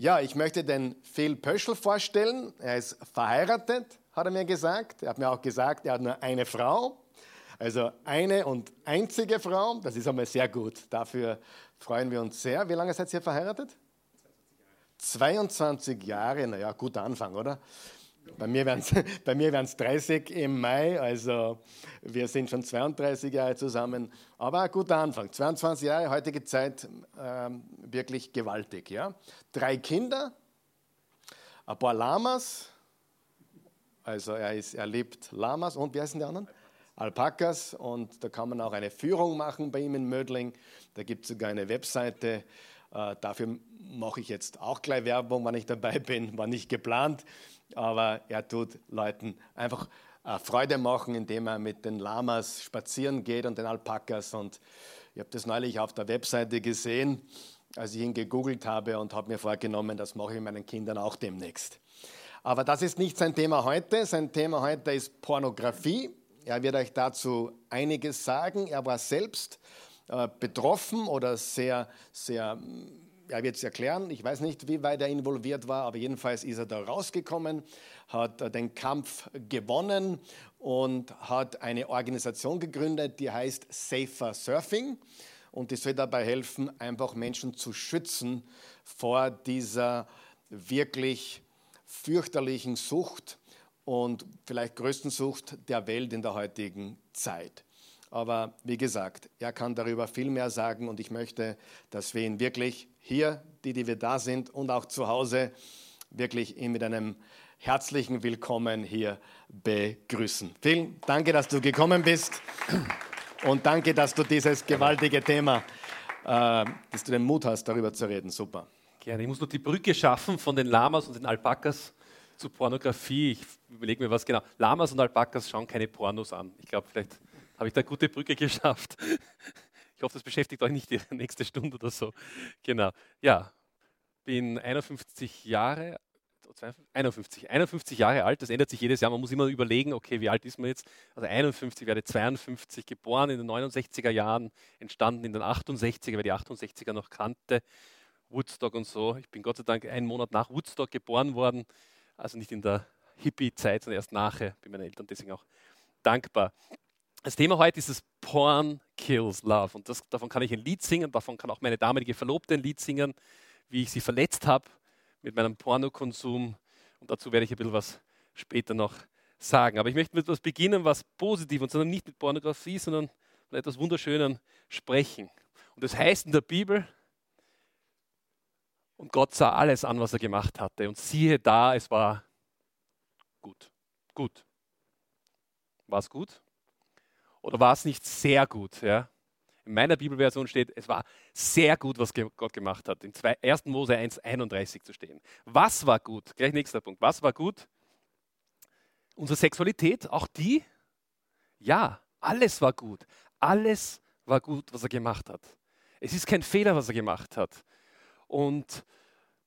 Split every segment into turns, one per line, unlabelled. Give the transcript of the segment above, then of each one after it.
Ja, ich möchte den Phil Pöschel vorstellen. Er ist verheiratet, hat er mir gesagt. Er hat mir auch gesagt, er hat nur eine Frau. Also eine und einzige Frau. Das ist einmal sehr gut. Dafür freuen wir uns sehr. Wie lange seid ihr verheiratet? 22 Jahre, naja, guter Anfang, oder? Bei mir wären es 30 im Mai, also wir sind schon 32 Jahre zusammen. Aber ein guter Anfang. 22 Jahre, heutige Zeit, äh, wirklich gewaltig. Ja? Drei Kinder, ein paar Lamas, also er, ist, er liebt Lamas und wie heißen die anderen? Alpakas und da kann man auch eine Führung machen bei ihm in Mödling. Da gibt es sogar eine Webseite. Äh, dafür mache ich jetzt auch gleich Werbung, wenn ich dabei bin. War nicht geplant aber er tut Leuten einfach äh, Freude machen, indem er mit den Lamas spazieren geht und den Alpakas. Und ich habe das neulich auf der Webseite gesehen, als ich ihn gegoogelt habe und habe mir vorgenommen, das mache ich meinen Kindern auch demnächst. Aber das ist nicht sein Thema heute. Sein Thema heute ist Pornografie. Er wird euch dazu einiges sagen. Er war selbst äh, betroffen oder sehr, sehr er wird es erklären. Ich weiß nicht, wie weit er involviert war, aber jedenfalls ist er da rausgekommen, hat äh, den Kampf gewonnen und hat eine Organisation gegründet, die heißt Safer Surfing. Und die soll dabei helfen, einfach Menschen zu schützen vor dieser wirklich fürchterlichen Sucht und vielleicht größten Sucht der Welt in der heutigen Zeit. Aber wie gesagt, er kann darüber viel mehr sagen und ich möchte, dass wir ihn wirklich hier, die, die wir da sind und auch zu Hause, wirklich ihn mit einem herzlichen Willkommen hier begrüßen. Vielen Dank, dass du gekommen bist und danke, dass du dieses gewaltige Thema, äh, dass du den Mut hast, darüber zu reden. Super.
Gerne. Ich muss nur die Brücke schaffen von den Lamas und den Alpakas zu Pornografie. Ich überlege mir was genau. Lamas und Alpakas schauen keine Pornos an. Ich glaube, vielleicht habe ich da eine gute Brücke geschafft. Ich hoffe, das beschäftigt euch nicht die nächste Stunde oder so. Genau. Ja, bin 51 Jahre, 51, 51 Jahre alt, das ändert sich jedes Jahr. Man muss immer überlegen, okay, wie alt ist man jetzt? Also 51, werde 52, geboren in den 69er Jahren, entstanden in den 68er, wer die 68er noch kannte, Woodstock und so. Ich bin Gott sei Dank einen Monat nach Woodstock geboren worden, also nicht in der Hippie-Zeit, sondern erst nachher. Bin meinen Eltern deswegen auch dankbar. Das Thema heute ist das Porn Kills Love. Und das, davon kann ich ein Lied singen, davon kann auch meine damalige Verlobte ein Lied singen, wie ich sie verletzt habe mit meinem Pornokonsum. Und dazu werde ich ein bisschen was später noch sagen. Aber ich möchte mit etwas beginnen, was positiv und sondern nicht mit Pornografie, sondern mit etwas Wunderschönen sprechen. Und das heißt in der Bibel, und Gott sah alles an, was er gemacht hatte. Und siehe da, es war gut. Gut. War es gut? Oder war es nicht sehr gut? Ja? In meiner Bibelversion steht, es war sehr gut, was Gott gemacht hat. In 1. Mose 1,31 zu stehen. Was war gut? Gleich nächster Punkt. Was war gut? Unsere Sexualität, auch die? Ja, alles war gut. Alles war gut, was er gemacht hat. Es ist kein Fehler, was er gemacht hat. Und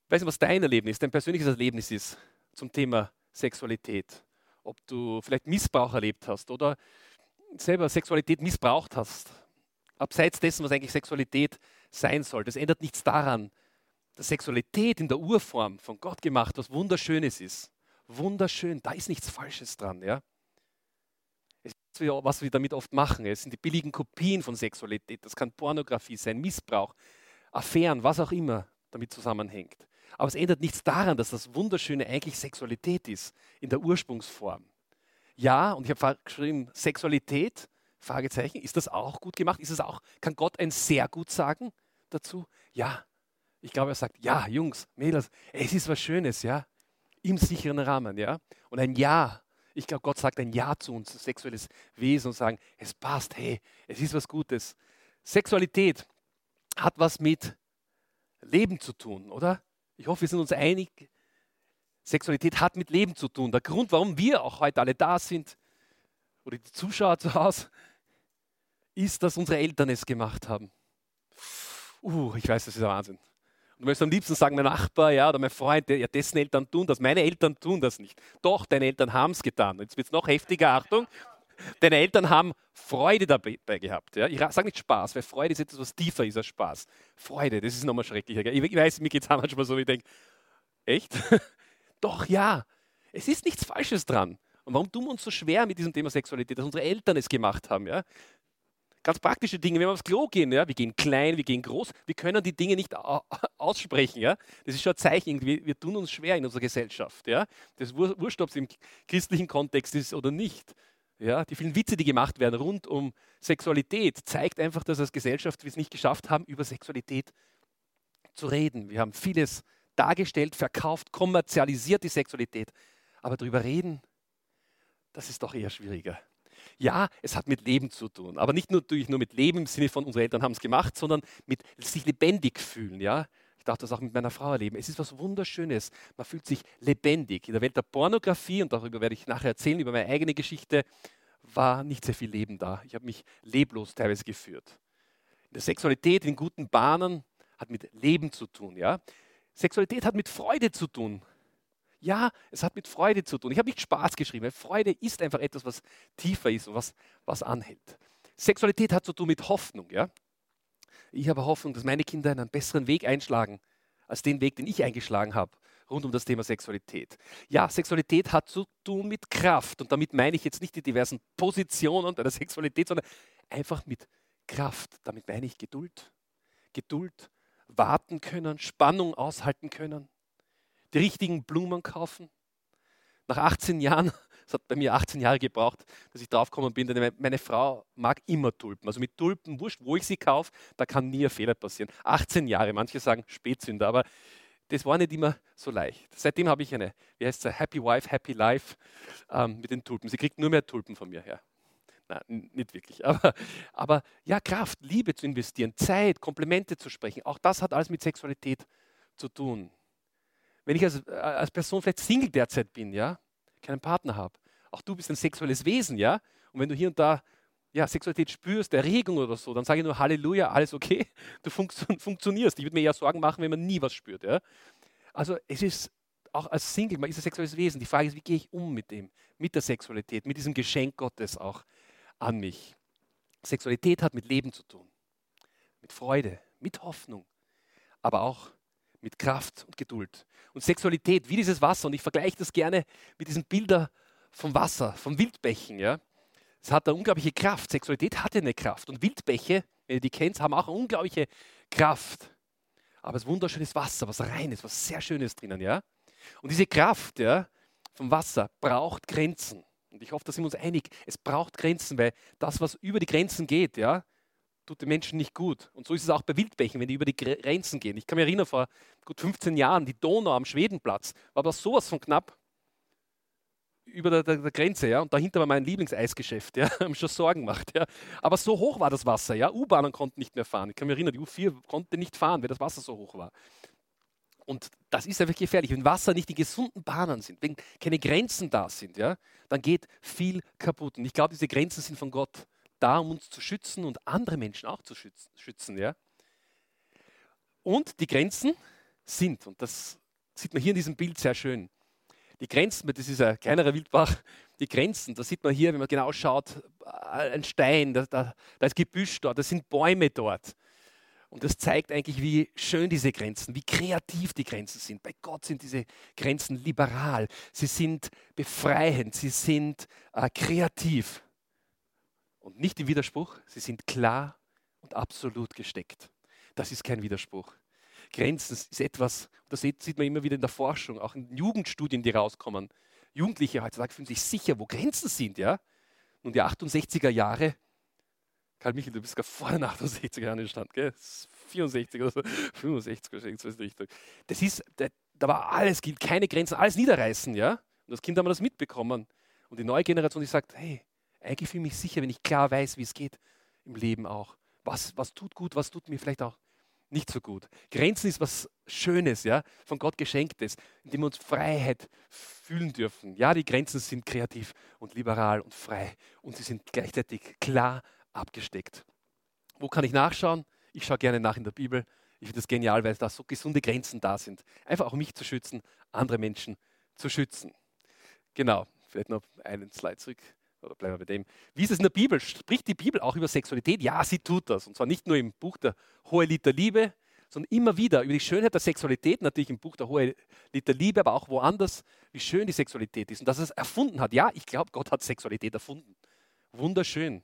ich weiß nicht, was dein Erlebnis, dein persönliches Erlebnis ist zum Thema Sexualität. Ob du vielleicht Missbrauch erlebt hast oder selber Sexualität missbraucht hast, abseits dessen, was eigentlich Sexualität sein soll, das ändert nichts daran, dass Sexualität in der Urform von Gott gemacht was Wunderschönes ist. Wunderschön, da ist nichts Falsches dran. Ja? was wir damit oft machen. Es sind die billigen Kopien von Sexualität. Das kann Pornografie sein, Missbrauch, Affären, was auch immer damit zusammenhängt. Aber es ändert nichts daran, dass das Wunderschöne eigentlich Sexualität ist, in der Ursprungsform. Ja, und ich habe geschrieben, Sexualität, Fragezeichen, ist das auch gut gemacht? Ist es auch, kann Gott ein sehr gut sagen dazu? Ja. Ich glaube, er sagt, ja, Jungs, Mädels, es ist was Schönes, ja, im sicheren Rahmen, ja. Und ein Ja, ich glaube, Gott sagt ein Ja zu uns, sexuelles Wesen und sagen, es passt, hey, es ist was Gutes. Sexualität hat was mit Leben zu tun, oder? Ich hoffe, wir sind uns einig, Sexualität hat mit Leben zu tun. Der Grund, warum wir auch heute alle da sind, oder die Zuschauer zu Hause, ist, dass unsere Eltern es gemacht haben. Uh, ich weiß, das ist der Wahnsinn. Und du möchtest am liebsten sagen, mein Nachbar, ja, oder mein Freund, ja, dessen Eltern tun das. Meine Eltern tun das nicht. Doch, deine Eltern haben es getan. Jetzt wird es noch heftiger, Achtung. Deine Eltern haben Freude dabei gehabt. Ja? Ich sage nicht Spaß, weil Freude ist etwas, was tiefer ist als Spaß. Freude, das ist nochmal schrecklicher. Ich weiß, mir geht es manchmal so, wie ich denke, Echt? Doch, ja. Es ist nichts Falsches dran. Und warum tun wir uns so schwer mit diesem Thema Sexualität, dass unsere Eltern es gemacht haben? Ja? Ganz praktische Dinge, wenn wir aufs Klo gehen, ja? wir gehen klein, wir gehen groß, wir können die Dinge nicht aussprechen. Ja? Das ist schon ein Zeichen, wir, wir tun uns schwer in unserer Gesellschaft. Ja? Das wurscht, ob es im christlichen Kontext ist oder nicht. Ja? Die vielen Witze, die gemacht werden rund um Sexualität, zeigt einfach, dass als Gesellschaft wir es nicht geschafft haben, über Sexualität zu reden. Wir haben vieles dargestellt, verkauft, kommerzialisiert die Sexualität. Aber darüber reden, das ist doch eher schwieriger. Ja, es hat mit Leben zu tun, aber nicht nur, natürlich nur mit Leben im Sinne von, unsere Eltern haben es gemacht, sondern mit sich lebendig fühlen. Ja? Ich darf das auch mit meiner Frau erleben. Es ist was Wunderschönes. Man fühlt sich lebendig. In der Welt der Pornografie, und darüber werde ich nachher erzählen, über meine eigene Geschichte, war nicht sehr viel Leben da. Ich habe mich leblos teilweise geführt. In der Sexualität, in guten Bahnen, hat mit Leben zu tun. Ja? Sexualität hat mit Freude zu tun. Ja, es hat mit Freude zu tun. Ich habe nicht Spaß geschrieben. Weil Freude ist einfach etwas, was tiefer ist und was, was anhält. Sexualität hat zu tun mit Hoffnung. Ja? Ich habe Hoffnung, dass meine Kinder einen besseren Weg einschlagen, als den Weg, den ich eingeschlagen habe, rund um das Thema Sexualität. Ja, Sexualität hat zu tun mit Kraft. Und damit meine ich jetzt nicht die diversen Positionen der Sexualität, sondern einfach mit Kraft. Damit meine ich Geduld. Geduld, warten können, Spannung aushalten können, die richtigen Blumen kaufen. Nach 18 Jahren, es hat bei mir 18 Jahre gebraucht, dass ich draufgekommen bin, denn meine Frau mag immer Tulpen. Also mit Tulpen, wurscht, wo ich sie kaufe, da kann nie ein Fehler passieren. 18 Jahre, manche sagen Spätzünder, aber das war nicht immer so leicht. Seitdem habe ich eine, wie heißt es, Happy Wife, Happy Life ähm, mit den Tulpen. Sie kriegt nur mehr Tulpen von mir her. Nein, nicht wirklich. Aber, aber ja, Kraft, Liebe zu investieren, Zeit, Komplimente zu sprechen, auch das hat alles mit Sexualität zu tun. Wenn ich als, äh, als Person vielleicht Single derzeit bin, ja, keinen Partner habe, auch du bist ein sexuelles Wesen, ja, und wenn du hier und da ja, Sexualität spürst, Erregung oder so, dann sage ich nur Halleluja, alles okay, du funktio funktionierst. Ich würde mir eher Sorgen machen, wenn man nie was spürt. Ja? Also es ist auch als Single, man ist ein sexuelles Wesen. Die Frage ist, wie gehe ich um mit dem, mit der Sexualität, mit diesem Geschenk Gottes auch an mich. Sexualität hat mit Leben zu tun, mit Freude, mit Hoffnung, aber auch mit Kraft und Geduld. Und Sexualität, wie dieses Wasser, und ich vergleiche das gerne mit diesen Bildern vom Wasser, vom Wildbächen. Ja? Es hat eine unglaubliche Kraft. Sexualität hat eine Kraft. Und Wildbäche, wenn ihr die kennt, haben auch eine unglaubliche Kraft. Aber es ist wunderschönes Wasser, was rein ist, was sehr Schönes drinnen. Ja? Und diese Kraft ja, vom Wasser braucht Grenzen. Und ich hoffe, da sind wir uns einig. Es braucht Grenzen, weil das, was über die Grenzen geht, ja, tut den Menschen nicht gut. Und so ist es auch bei Wildbächen, wenn die über die Grenzen gehen. Ich kann mich erinnern, vor gut 15 Jahren, die Donau am Schwedenplatz, war aber sowas von knapp über der, der, der, Grenze, ja, und dahinter war mein Lieblingseisgeschäft, ja, haben schon Sorgen gemacht, ja. Aber so hoch war das Wasser, ja, U-Bahnen konnten nicht mehr fahren. Ich kann mich erinnern, die U4 konnte nicht fahren, weil das Wasser so hoch war. Und das ist einfach gefährlich. Wenn Wasser nicht in gesunden Bahnen sind, wenn keine Grenzen da sind, ja, dann geht viel kaputt. Und ich glaube, diese Grenzen sind von Gott da, um uns zu schützen und andere Menschen auch zu schützen. Ja. Und die Grenzen sind, und das sieht man hier in diesem Bild sehr schön, die Grenzen, das ist ein kleinerer Wildbach, die Grenzen, da sieht man hier, wenn man genau schaut, ein Stein, da, da, da ist Gebüsch dort, da sind Bäume dort. Und das zeigt eigentlich, wie schön diese Grenzen, wie kreativ die Grenzen sind. Bei Gott sind diese Grenzen liberal, sie sind befreiend, sie sind äh, kreativ. Und nicht im Widerspruch, sie sind klar und absolut gesteckt. Das ist kein Widerspruch. Grenzen ist etwas, das sieht man immer wieder in der Forschung, auch in Jugendstudien, die rauskommen. Jugendliche heutzutage fühlen sich sicher, wo Grenzen sind. Ja? Nun, die 68er Jahre Karl Michael, du bist gar vor den 68 Jahren entstanden, gell? 64 oder so, 65 oder so Richtung. Das ist, da, da war alles, keine Grenzen, alles niederreißen, ja? Und als Kind haben wir das mitbekommen. Und die neue Generation, die sagt, hey, eigentlich fühle ich mich sicher, wenn ich klar weiß, wie es geht im Leben auch. Was, was tut gut, was tut mir vielleicht auch nicht so gut. Grenzen ist was Schönes, ja, von Gott geschenktes, indem wir uns Freiheit fühlen dürfen. Ja, die Grenzen sind kreativ und liberal und frei und sie sind gleichzeitig klar abgesteckt. Wo kann ich nachschauen? Ich schaue gerne nach in der Bibel. Ich finde das genial, weil da so gesunde Grenzen da sind. Einfach auch mich zu schützen, andere Menschen zu schützen. Genau, vielleicht noch einen Slide zurück. Oder bleiben wir bei dem. Wie ist es in der Bibel? Spricht die Bibel auch über Sexualität? Ja, sie tut das. Und zwar nicht nur im Buch der Hohelieder Liebe, sondern immer wieder über die Schönheit der Sexualität, natürlich im Buch der Hohe Lied der Liebe, aber auch woanders, wie schön die Sexualität ist und dass es erfunden hat. Ja, ich glaube, Gott hat Sexualität erfunden. Wunderschön.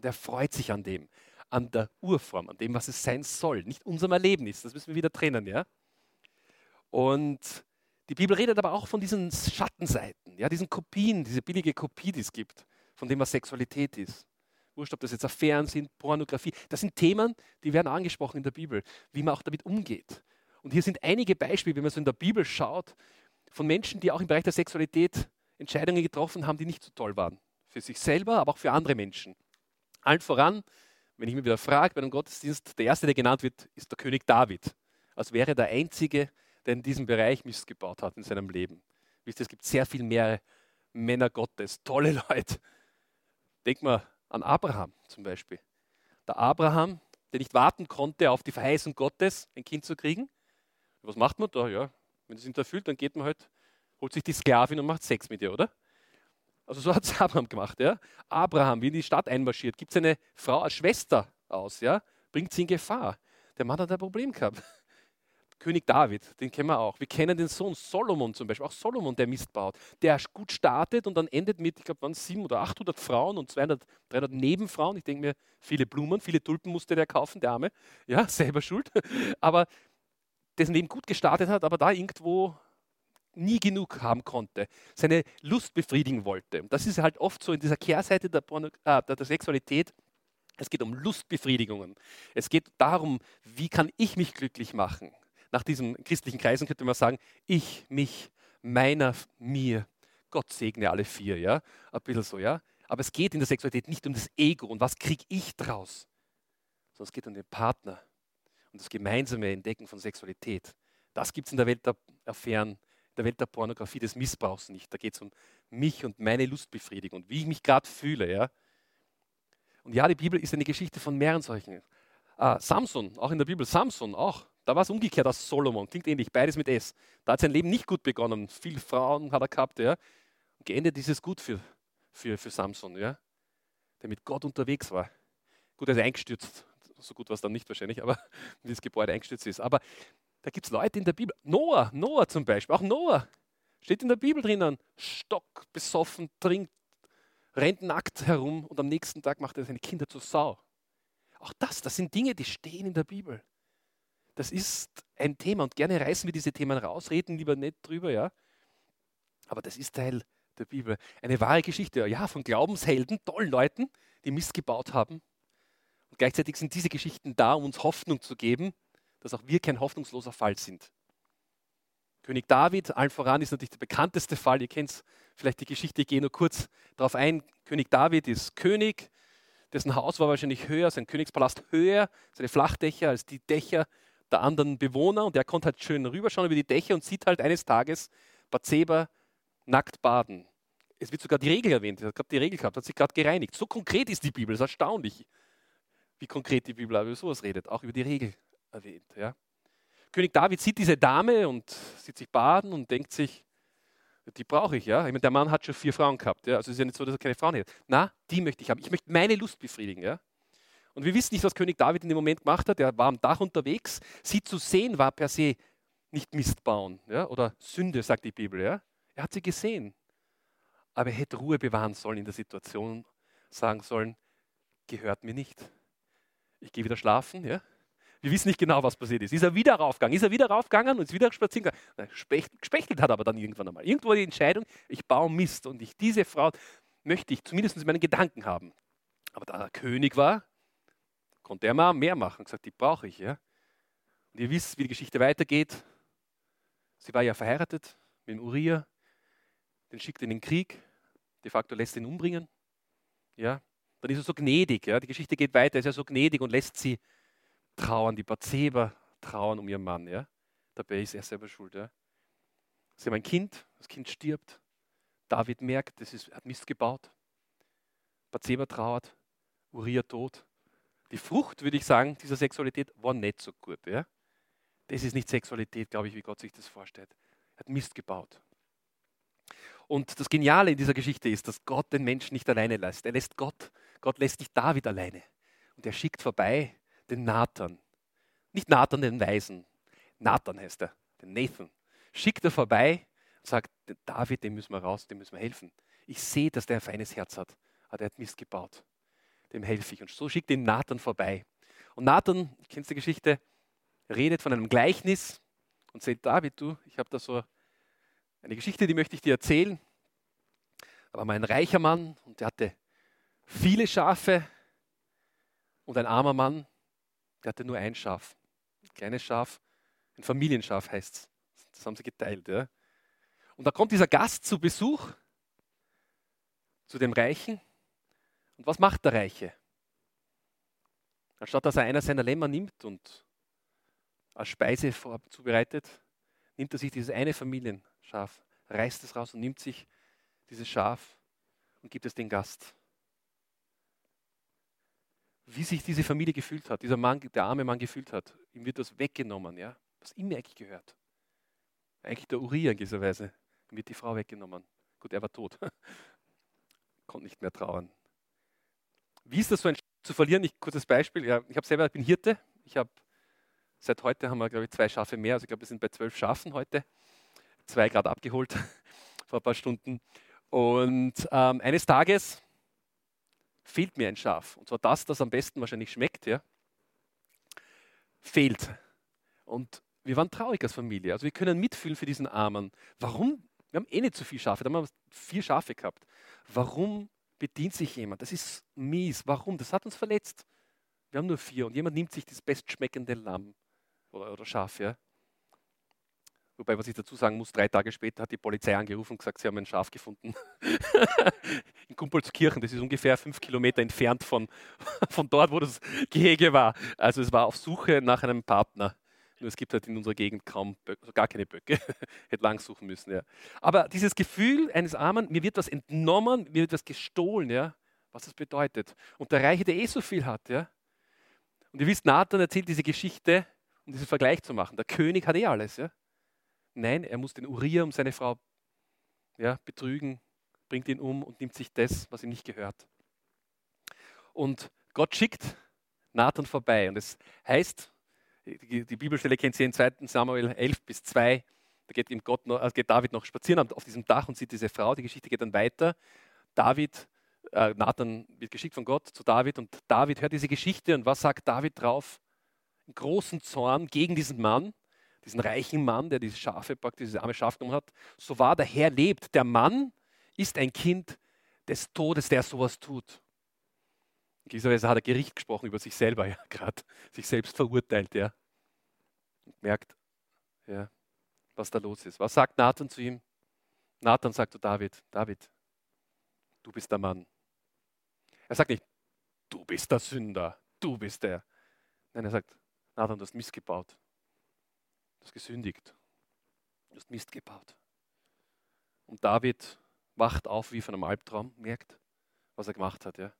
Und er freut sich an dem, an der Urform, an dem, was es sein soll, nicht unserem Erlebnis. Das müssen wir wieder trennen, ja. Und die Bibel redet aber auch von diesen Schattenseiten, ja, diesen Kopien, diese billige Kopie, die es gibt, von dem, was Sexualität ist. Wurscht, ob das jetzt Affären sind, Pornografie. Das sind Themen, die werden angesprochen in der Bibel, wie man auch damit umgeht. Und hier sind einige Beispiele, wenn man so in der Bibel schaut, von Menschen, die auch im Bereich der Sexualität Entscheidungen getroffen haben, die nicht so toll waren. Für sich selber, aber auch für andere Menschen. Allen voran, wenn ich mich wieder frage bei einem Gottesdienst, der erste, der genannt wird, ist der König David. Als wäre der einzige, der in diesem Bereich Mist gebaut hat in seinem Leben. Wisst ihr, es gibt sehr viel mehr Männer Gottes, tolle Leute. Denk mal an Abraham zum Beispiel. Der Abraham, der nicht warten konnte auf die Verheißung Gottes, ein Kind zu kriegen. Was macht man da? Ja, wenn es ihn erfüllt, dann geht man halt, holt sich die Sklavin und macht Sex mit ihr, oder? Also so hat es Abraham gemacht. Ja? Abraham, wie in die Stadt einmarschiert, gibt seine Frau als Schwester aus, ja? bringt sie in Gefahr. Der Mann hat ein Problem gehabt. König David, den kennen wir auch. Wir kennen den Sohn Solomon zum Beispiel, auch Solomon, der Mist baut, der gut startet und dann endet mit, ich glaube, waren 700 oder 800 Frauen und 200, 300 Nebenfrauen. Ich denke mir, viele Blumen, viele Tulpen musste der kaufen, der Arme. Ja, selber schuld. Aber dessen Leben gut gestartet hat, aber da irgendwo nie genug haben konnte, seine Lust befriedigen wollte. Das ist halt oft so in dieser Kehrseite der, Porno, äh, der Sexualität. Es geht um Lustbefriedigungen. Es geht darum, wie kann ich mich glücklich machen nach diesen christlichen Kreisen könnte man sagen, ich, mich, meiner, mir. Gott segne alle vier, ja. Ein bisschen so, ja. Aber es geht in der Sexualität nicht um das Ego und was kriege ich draus, sondern es geht um den Partner und das gemeinsame Entdecken von Sexualität. Das gibt es in der Welt der Affären, in der Welt der Pornografie, des Missbrauchs nicht. Da geht es um mich und meine Lustbefriedigung und wie ich mich gerade fühle, ja. Und ja, die Bibel ist eine Geschichte von mehreren solchen. Ah, Samson, auch in der Bibel, Samson auch. Da war es umgekehrt als Solomon, klingt ähnlich, beides mit S. Da hat sein Leben nicht gut begonnen. Viele Frauen hat er gehabt, ja. Und geendet ist es gut für, für, für Samson, ja. Der mit Gott unterwegs war. Gut, er ist eingestürzt. So gut war es dann nicht wahrscheinlich, aber wie das Gebäude eingestürzt ist. Aber da gibt es Leute in der Bibel. Noah, Noah zum Beispiel, auch Noah. Steht in der Bibel drinnen. Stock besoffen, trinkt, rennt nackt herum und am nächsten Tag macht er seine Kinder zur Sau. Auch das, das sind Dinge, die stehen in der Bibel. Das ist ein Thema und gerne reißen wir diese Themen raus, reden lieber nicht drüber, ja. Aber das ist Teil der Bibel. Eine wahre Geschichte, ja, von Glaubenshelden, tollen Leuten, die Mist gebaut haben. Und gleichzeitig sind diese Geschichten da, um uns Hoffnung zu geben, dass auch wir kein hoffnungsloser Fall sind. König David, allen voran, ist natürlich der bekannteste Fall. Ihr kennt vielleicht die Geschichte, ich gehe nur kurz darauf ein. König David ist König, dessen Haus war wahrscheinlich höher, sein Königspalast höher, seine Flachdächer als die Dächer der anderen Bewohner und der konnte halt schön rüberschauen über die Dächer und sieht halt eines Tages Bathseba nackt baden. Es wird sogar die Regel erwähnt, er hat gerade die Regel gehabt, hat sich gerade gereinigt. So konkret ist die Bibel, das ist erstaunlich, wie konkret die Bibel über sowas redet, auch über die Regel erwähnt. Ja. König David sieht diese Dame und sieht sich baden und denkt sich, die brauche ich, ja. Ich meine, der Mann hat schon vier Frauen gehabt, ja. Also es ist ja nicht so, dass er keine Frauen hat. Na, die möchte ich haben. Ich möchte meine Lust befriedigen, ja. Und wir wissen nicht, was König David in dem Moment gemacht hat. Er war am Dach unterwegs. Sie zu sehen war per se nicht Mist bauen ja? oder Sünde, sagt die Bibel. Ja? Er hat sie gesehen. Aber er hätte Ruhe bewahren sollen in der Situation, sagen sollen, gehört mir nicht. Ich gehe wieder schlafen. Ja? Wir wissen nicht genau, was passiert ist. Ist er wieder raufgegangen? Ist er wieder raufgegangen und ist wieder spazieren gegangen? Gespechtelt hat aber dann irgendwann einmal. Irgendwo die Entscheidung, ich baue Mist und ich diese Frau möchte ich zumindest in meinen Gedanken haben. Aber da er König war, konnte er mal mehr machen. Gesagt, die brauche ich. Ja? Und ihr wisst, wie die Geschichte weitergeht. Sie war ja verheiratet mit dem Uriah, den schickt in den Krieg, de facto lässt ihn umbringen. Ja? Dann ist er so gnädig. Ja? Die Geschichte geht weiter, er ist ja so gnädig und lässt sie trauern, die Bathseba trauern um ihren Mann. Ja? Dabei ist er selber schuld. Ja? Sie haben ein Kind, das Kind stirbt. David merkt, das ist, er hat Mist gebaut. Bathseba trauert, Uriah tot. Die Frucht, würde ich sagen, dieser Sexualität war nicht so gut. Ja? Das ist nicht Sexualität, glaube ich, wie Gott sich das vorstellt. Er hat Mist gebaut. Und das Geniale in dieser Geschichte ist, dass Gott den Menschen nicht alleine lässt. Er lässt Gott, Gott lässt nicht David alleine. Und er schickt vorbei den Nathan. nicht Nathan den Weisen, Nathan heißt er, den Nathan, schickt er vorbei und sagt, David, dem müssen wir raus, dem müssen wir helfen. Ich sehe, dass der ein feines Herz hat, aber er hat Mist gebaut. Dem helfe ich. Und so schickt ihn Nathan vorbei. Und Nathan, kennst du die Geschichte, redet von einem Gleichnis und sagt, David, du, ich habe da so eine Geschichte, die möchte ich dir erzählen. Da war mal ein reicher Mann und der hatte viele Schafe und ein armer Mann, der hatte nur ein Schaf. Ein kleines Schaf, ein Familienschaf heißt es. Das haben sie geteilt. Ja. Und da kommt dieser Gast zu Besuch zu dem Reichen. Und was macht der Reiche? Anstatt dass er einer seiner Lämmer nimmt und als Speise zubereitet, nimmt er sich dieses eine Familienschaf, reißt es raus und nimmt sich dieses Schaf und gibt es den Gast. Wie sich diese Familie gefühlt hat, dieser Mann, der arme Mann gefühlt hat, ihm wird das weggenommen, ja, was ihm eigentlich gehört. Eigentlich der Uriah in dieser Weise, ihm wird die Frau weggenommen. Gut, er war tot, konnte nicht mehr trauern. Wie ist das so ein Schaf zu verlieren? Ich, kurzes Beispiel, ja, ich habe selber, ich bin Hirte, ich habe Seit heute haben wir, glaube ich, zwei Schafe mehr. Also ich glaube, wir sind bei zwölf Schafen heute. Zwei gerade abgeholt vor ein paar Stunden. Und ähm, eines Tages fehlt mir ein Schaf. Und zwar das, das am besten wahrscheinlich schmeckt. Ja, fehlt. Und wir waren traurig als Familie. Also wir können mitfühlen für diesen Armen. Warum? Wir haben eh nicht so viele Schafe. Da haben wir vier Schafe gehabt. Warum bedient sich jemand? Das ist mies. Warum? Das hat uns verletzt. Wir haben nur vier und jemand nimmt sich das bestschmeckende Lamm oder, oder Schaf. Ja? Wobei, was ich dazu sagen muss, drei Tage später hat die Polizei angerufen und gesagt, sie haben ein Schaf gefunden. In Kumpelskirchen, das ist ungefähr fünf Kilometer entfernt von, von dort, wo das Gehege war. Also es war auf Suche nach einem Partner. Nur es gibt halt in unserer Gegend kaum Böcke, also gar keine Böcke. Hätte lang suchen müssen, ja. Aber dieses Gefühl eines Armen, mir wird was entnommen, mir wird was gestohlen, ja, was das bedeutet. Und der Reiche, der eh so viel hat, ja. Und ihr wisst, Nathan erzählt diese Geschichte um diesen Vergleich zu machen. Der König hat eh alles. Ja? Nein, er muss den Uriah um seine Frau ja, betrügen, bringt ihn um und nimmt sich das, was ihm nicht gehört. Und Gott schickt Nathan vorbei. Und es heißt, die, Bibelstelle kennt ihr in 2. Samuel 11 bis 2. Da geht, ihm Gott noch, also geht David noch spazieren auf diesem Dach und sieht diese Frau. Die Geschichte geht dann weiter. David, äh, Nathan wird geschickt von Gott zu David und David hört diese Geschichte und was sagt David drauf? großen Zorn gegen diesen Mann, diesen reichen Mann, der diese Schafe praktisch, dieses arme Schaf genommen hat. So wahr der Herr lebt. Der Mann ist ein Kind des Todes, der sowas tut. In gewisser Weise hat er Gericht gesprochen über sich selber, ja, gerade sich selbst verurteilt, ja. Und merkt, ja, was da los ist. Was sagt Nathan zu ihm? Nathan sagt zu David, David, du bist der Mann. Er sagt nicht, du bist der Sünder, du bist der. Nein, er sagt, Nathan, du hast Mist gebaut. Du hast gesündigt. Du hast Mist gebaut. Und David wacht auf wie von einem Albtraum, merkt, was er gemacht hat. Ja.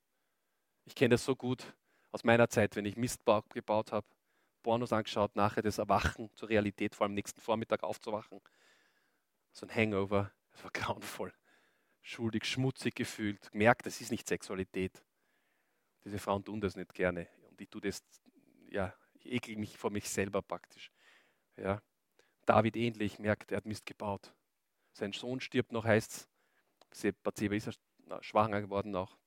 Ich kenne das so gut aus meiner Zeit, wenn ich Mist gebaut habe, Pornos angeschaut, nachher das Erwachen zur Realität, vor allem nächsten Vormittag aufzuwachen. So ein Hangover, das war grauenvoll. Schuldig, schmutzig gefühlt, gemerkt, das ist nicht Sexualität. Diese Frauen tun das nicht gerne. Und ich tue das ja, ich ekel mich vor mich selber praktisch. Ja. David ähnlich merkt, er hat Mist gebaut. Sein Sohn stirbt noch, heißt es. Bathseba ist schwanger geworden auch.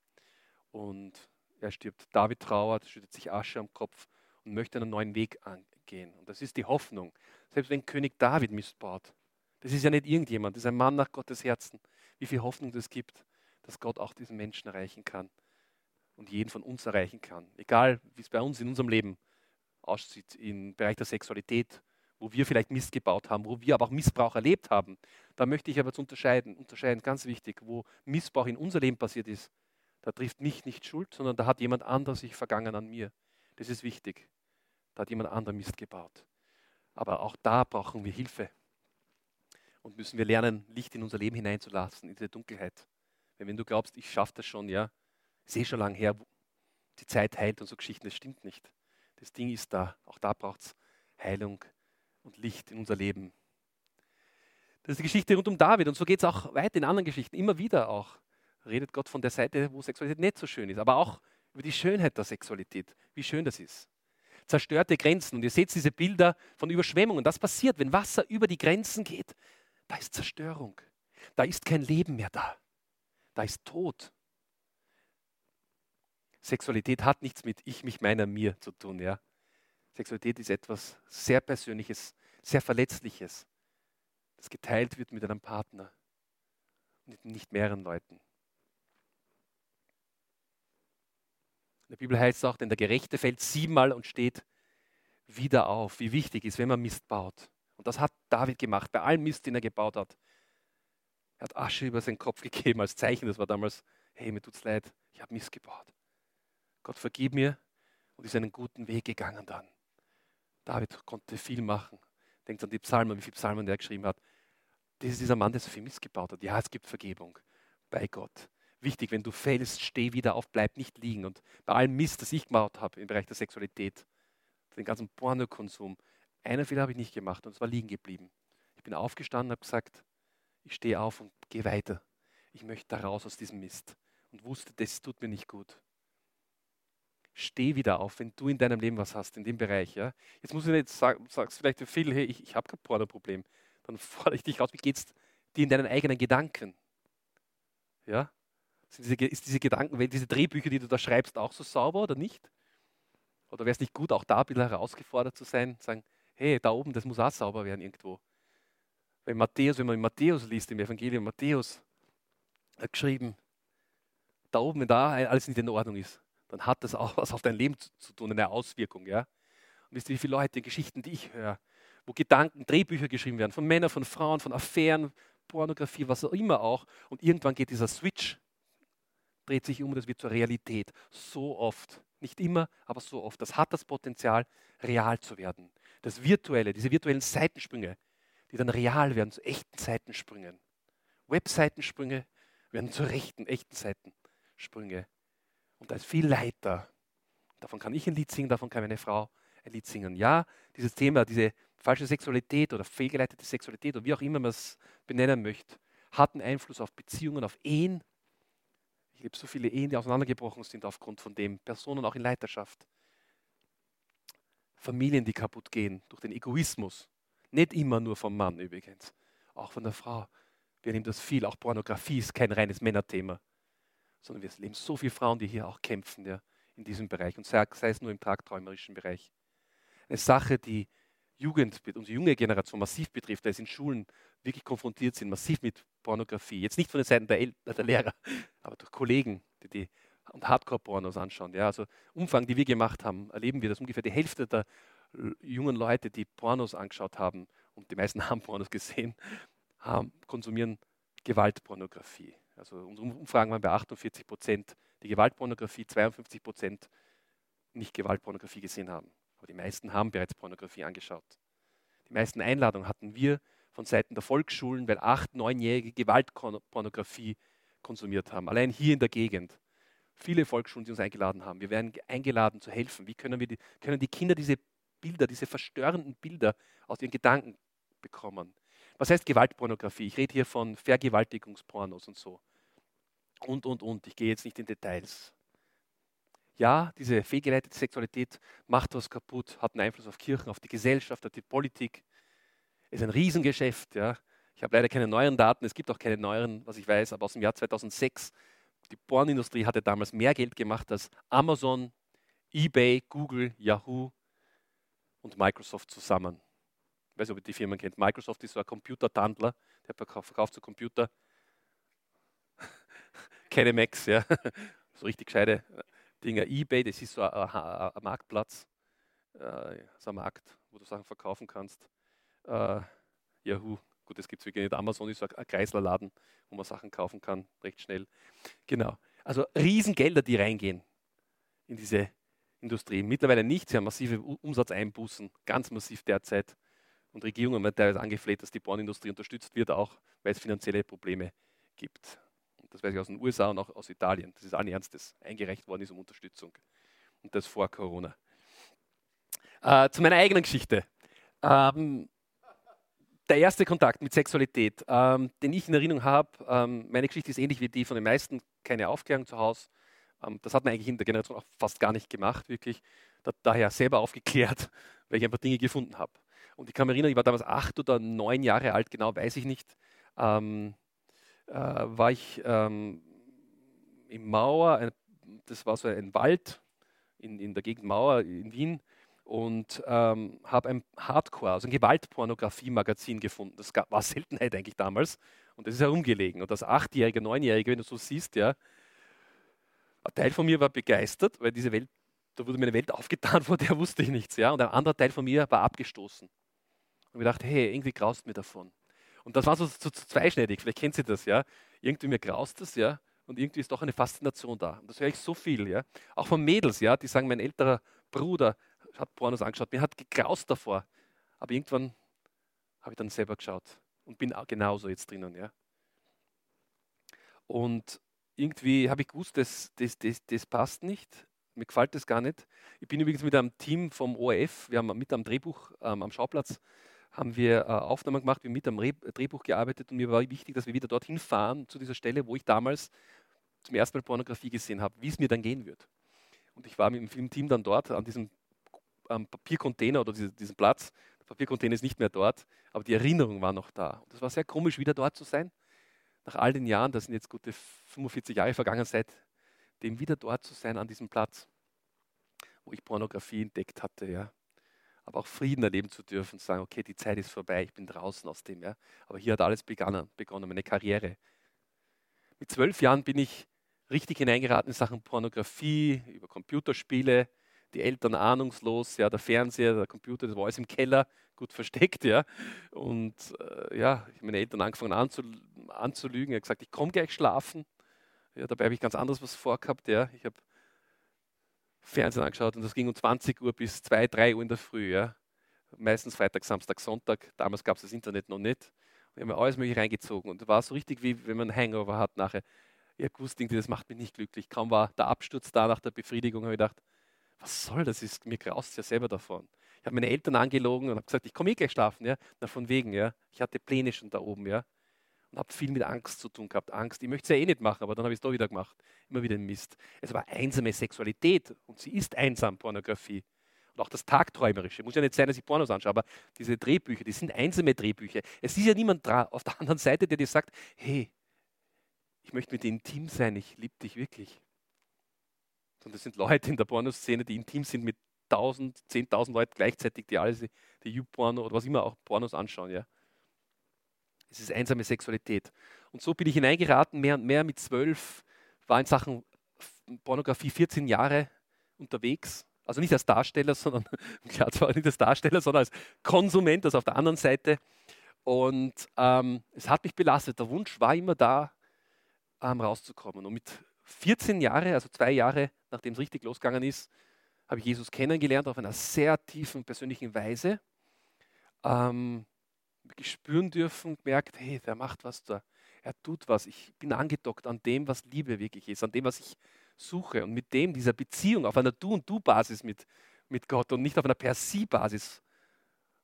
Und er stirbt. David trauert, schüttet sich Asche am Kopf und möchte einen neuen Weg angehen. Und das ist die Hoffnung. Selbst wenn König David Mist baut. Das ist ja nicht irgendjemand, das ist ein Mann nach Gottes Herzen. Wie viel Hoffnung das gibt, dass Gott auch diesen Menschen erreichen kann und jeden von uns erreichen kann. Egal, wie es bei uns in unserem Leben aussieht im Bereich der Sexualität, wo wir vielleicht Mist gebaut haben, wo wir aber auch Missbrauch erlebt haben. Da möchte ich aber zu unterscheiden, unterscheiden, ganz wichtig, wo Missbrauch in unser Leben passiert ist, da trifft mich nicht Schuld, sondern da hat jemand anderes sich vergangen an mir. Das ist wichtig. Da hat jemand anderer Mist gebaut. Aber auch da brauchen wir Hilfe. Und müssen wir lernen, Licht in unser Leben hineinzulassen, in diese Dunkelheit. Weil wenn du glaubst, ich schaffe das schon, ja, sehe schon lange her, die Zeit heilt und so Geschichten, das stimmt nicht. Das Ding ist da. Auch da braucht es Heilung und Licht in unser Leben. Das ist die Geschichte rund um David und so geht es auch weiter in anderen Geschichten. Immer wieder auch redet Gott von der Seite, wo Sexualität nicht so schön ist, aber auch über die Schönheit der Sexualität, wie schön das ist. zerstörte Grenzen. Und ihr seht diese Bilder von Überschwemmungen. Das passiert, wenn Wasser über die Grenzen geht. Da ist Zerstörung. Da ist kein Leben mehr da. Da ist Tod. Sexualität hat nichts mit ich, mich, meiner, mir zu tun. Ja? Sexualität ist etwas sehr Persönliches, sehr Verletzliches, das geteilt wird mit einem Partner und nicht mehreren Leuten. In der Bibel heißt es auch, denn der Gerechte fällt siebenmal und steht wieder auf. Wie wichtig ist, wenn man Mist baut. Und das hat David gemacht, bei allem Mist, den er gebaut hat. Er hat Asche über seinen Kopf gegeben als Zeichen. Das war damals, hey, mir tut's leid, ich habe Mist gebaut. Gott vergib mir und ist einen guten Weg gegangen dann. David konnte viel machen. Denkt an die Psalmen, wie viele Psalmen er geschrieben hat. Das ist dieser Mann, der so viel Mist gebaut hat. Ja, es gibt Vergebung bei Gott. Wichtig, wenn du fällst, steh wieder auf, bleib nicht liegen. Und bei allem Mist, das ich gemacht habe im Bereich der Sexualität, den ganzen Pornokonsum, einen Fehler habe ich nicht gemacht und es war liegen geblieben. Ich bin aufgestanden und habe gesagt, ich stehe auf und gehe weiter. Ich möchte da raus aus diesem Mist und wusste, das tut mir nicht gut steh wieder auf, wenn du in deinem Leben was hast, in dem Bereich. Ja? Jetzt muss ich nicht sagen, sagst vielleicht viel, hey, ich, ich habe kein Porno-Problem. Dann fordere ich dich raus, wie geht es dir in deinen eigenen Gedanken? Ja? Sind diese, ist diese Gedankenwelt, diese Drehbücher, die du da schreibst, auch so sauber oder nicht? Oder wäre es nicht gut, auch da ein bisschen herausgefordert zu sein, sagen, hey, da oben, das muss auch sauber werden irgendwo. Wenn Matthäus, wenn man in Matthäus liest, im Evangelium Matthäus, hat geschrieben, da oben, wenn da alles nicht in Ordnung ist, dann hat das auch was auf dein Leben zu, tun, eine Auswirkung. Ja? Und wisst ihr, wie viele Leute, Geschichten, die ich höre, wo Gedanken, Drehbücher geschrieben werden, von Männern, von Frauen, von Affären, Pornografie, was auch immer auch. Und irgendwann geht dieser Switch, dreht sich um und es wird zur Realität. So oft. Nicht immer, aber so oft. Das hat das Potenzial, real zu werden. Das Virtuelle, diese virtuellen Seitensprünge, die dann real werden, zu echten Seitensprüngen. Webseitensprünge werden zu rechten, echten Seitensprünge. Und da ist viel Leid da. Davon kann ich ein Lied singen, davon kann meine Frau ein Lied singen. Ja, dieses Thema, diese falsche Sexualität oder fehlgeleitete Sexualität oder wie auch immer man es benennen möchte, hat einen Einfluss auf Beziehungen, auf Ehen. Ich habe so viele Ehen, die auseinandergebrochen sind aufgrund von dem. Personen auch in Leiterschaft. Familien, die kaputt gehen durch den Egoismus. Nicht immer nur vom Mann übrigens, auch von der Frau. Wir nehmen das viel. Auch Pornografie ist kein reines Männerthema sondern wir leben so viele Frauen, die hier auch kämpfen ja, in diesem Bereich und sei, sei es nur im tagträumerischen Bereich. Eine Sache, die Jugend, unsere junge Generation massiv betrifft, da es in Schulen wirklich konfrontiert sind, massiv mit Pornografie. Jetzt nicht von den Seiten der, El der Lehrer, aber durch Kollegen, die die und Hardcore-Pornos anschauen. Ja, also Umfang, die wir gemacht haben, erleben wir, dass ungefähr die Hälfte der jungen Leute, die Pornos angeschaut haben, und die meisten haben Pornos gesehen, haben, konsumieren Gewaltpornografie. Also unsere Umfragen waren bei 48 Prozent, die Gewaltpornografie, 52 Prozent nicht Gewaltpornografie gesehen haben. Aber die meisten haben bereits Pornografie angeschaut. Die meisten Einladungen hatten wir von Seiten der Volksschulen, weil acht, neunjährige Gewaltpornografie konsumiert haben. Allein hier in der Gegend. Viele Volksschulen, die uns eingeladen haben. Wir werden eingeladen zu helfen. Wie können, wir die, können die Kinder diese Bilder, diese verstörenden Bilder aus ihren Gedanken bekommen? Was heißt Gewaltpornografie? Ich rede hier von Vergewaltigungspornos und so. Und, und, und. Ich gehe jetzt nicht in Details. Ja, diese fehlgeleitete Sexualität macht was kaputt, hat einen Einfluss auf Kirchen, auf die Gesellschaft, auf die Politik. Ist ein Riesengeschäft. Ja. Ich habe leider keine neueren Daten, es gibt auch keine neueren, was ich weiß, aber aus dem Jahr 2006. Die Pornindustrie hatte damals mehr Geld gemacht als Amazon, eBay, Google, Yahoo und Microsoft zusammen. Ich weiß nicht, ob ihr die Firmen kennt. Microsoft ist so ein Computertandler, der verkauft so Computer. Keine Macs, ja. So richtig gescheite Dinge. Ebay, das ist so ein, ein, ein Marktplatz, äh, so ein Markt, wo du Sachen verkaufen kannst. Uh, Yahoo, gut, das gibt es wirklich nicht. Amazon ist so ein Kreislerladen, wo man Sachen kaufen kann, recht schnell. Genau. Also Riesengelder, die reingehen in diese Industrie. Mittlerweile nicht, sie haben massive Umsatzeinbußen, ganz massiv derzeit. Und Regierungen haben teilweise angefleht, dass die Pornindustrie unterstützt wird, auch weil es finanzielle Probleme gibt. Und das weiß ich aus den USA und auch aus Italien. Das ist allen Ernstes eingereicht worden ist um Unterstützung. Und das vor Corona. Äh, zu meiner eigenen Geschichte. Ähm, der erste Kontakt mit Sexualität, ähm, den ich in Erinnerung habe, ähm, meine Geschichte ist ähnlich wie die von den meisten, keine Aufklärung zu Hause. Ähm, das hat man eigentlich in der Generation auch fast gar nicht gemacht, wirklich. da, daher selber aufgeklärt, weil ich ein paar Dinge gefunden habe. Und ich kann mich erinnern, ich war damals acht oder neun Jahre alt, genau weiß ich nicht, ähm, äh, war ich ähm, im Mauer, ein, das war so ein Wald in, in der Gegend Mauer in Wien und ähm, habe ein Hardcore, also ein Gewaltpornografie-Magazin gefunden. Das war Seltenheit eigentlich damals und das ist herumgelegen. Und als Achtjähriger, Neunjähriger, wenn du so siehst, ja, ein Teil von mir war begeistert, weil diese Welt, da wurde mir eine Welt aufgetan, von der wusste ich nichts. Ja, und ein anderer Teil von mir war abgestoßen. Und ich dachte, hey, irgendwie graust mir davon. Und das war so, so, so zweischneidig, vielleicht kennt ihr das, ja. Irgendwie mir graust das, ja, und irgendwie ist doch eine Faszination da. Und das höre ich so viel, ja. Auch von Mädels, ja, die sagen, mein älterer Bruder hat Pornos angeschaut, mir hat gegraust davor. Aber irgendwann habe ich dann selber geschaut und bin genauso jetzt drinnen, ja. Und irgendwie habe ich gewusst, das, das, das, das passt nicht. Mir gefällt das gar nicht. Ich bin übrigens mit einem Team vom ORF, wir haben mit am Drehbuch ähm, am Schauplatz haben wir äh, Aufnahmen gemacht, wir haben mit am Re Drehbuch gearbeitet und mir war wichtig, dass wir wieder dorthin fahren, zu dieser Stelle, wo ich damals zum ersten Mal Pornografie gesehen habe, wie es mir dann gehen wird. Und ich war mit dem Filmteam dann dort an diesem ähm, Papiercontainer oder diesem, diesem Platz. Der Papiercontainer ist nicht mehr dort, aber die Erinnerung war noch da. Und es war sehr komisch, wieder dort zu sein nach all den Jahren, das sind jetzt gute 45 Jahre vergangen, seitdem wieder dort zu sein an diesem Platz, wo ich Pornografie entdeckt hatte, ja. Aber auch Frieden erleben zu dürfen, zu sagen, okay, die Zeit ist vorbei, ich bin draußen aus dem, ja. Aber hier hat alles begonnen, begonnen meine Karriere. Mit zwölf Jahren bin ich richtig hineingeraten in Sachen Pornografie, über Computerspiele, die Eltern ahnungslos, ja, der Fernseher, der Computer, das war alles im Keller, gut versteckt, ja. Und äh, ja, ich habe meine Eltern angefangen anzu, anzulügen. Er hat gesagt, ich komme gleich schlafen. Ja, dabei habe ich ganz anderes was vorgehabt, ja. Ich habe Fernsehen angeschaut und das ging um 20 Uhr bis 2, 3 Uhr in der Früh, ja. Meistens Freitag, Samstag, Sonntag. Damals gab es das Internet noch nicht. Ich habe mir alles mögliche reingezogen und war so richtig, wie wenn man Hangover hat nachher. Habe gewusst, das macht mich nicht glücklich. Kaum war der Absturz da nach der Befriedigung, habe ich gedacht, was soll das? Ist, mir graust ja selber davon. Ich habe meine Eltern angelogen und habe gesagt, ich komme eh gleich schlafen. Ja? Na, von wegen, ja. Ich hatte Pläne schon da oben, ja. Und habe viel mit Angst zu tun gehabt. Angst, ich möchte es ja eh nicht machen, aber dann habe ich es doch wieder gemacht. Immer wieder ein Mist. Es war einsame Sexualität und sie ist einsam, Pornografie. Und auch das Tagträumerische. Muss ja nicht sein, dass ich Pornos anschaue, aber diese Drehbücher, die sind einsame Drehbücher. Es ist ja niemand da auf der anderen Seite, der dir sagt, hey, ich möchte mit dir intim sein, ich liebe dich wirklich sondern das sind Leute in der Pornoszene, die intim sind mit 1000, 10.000 Leuten gleichzeitig, die alle die YouPorno oder was immer auch Pornos anschauen. Ja. Es ist einsame Sexualität. Und so bin ich hineingeraten, mehr und mehr mit zwölf, war in Sachen Pornografie 14 Jahre unterwegs. Also nicht als Darsteller, sondern klar zwar nicht als Darsteller, sondern als Konsument, also auf der anderen Seite. Und ähm, es hat mich belastet. Der Wunsch war immer da, ähm, rauszukommen. Und mit 14 Jahre, also zwei Jahre nachdem es richtig losgegangen ist, habe ich Jesus kennengelernt auf einer sehr tiefen persönlichen Weise. Ähm, spüren dürfen, gemerkt, hey, der macht was da. Er tut was. Ich bin angedockt an dem, was Liebe wirklich ist, an dem, was ich suche. Und mit dem, dieser Beziehung auf einer Du- und Du-Basis mit, mit Gott und nicht auf einer Per-Sie-Basis.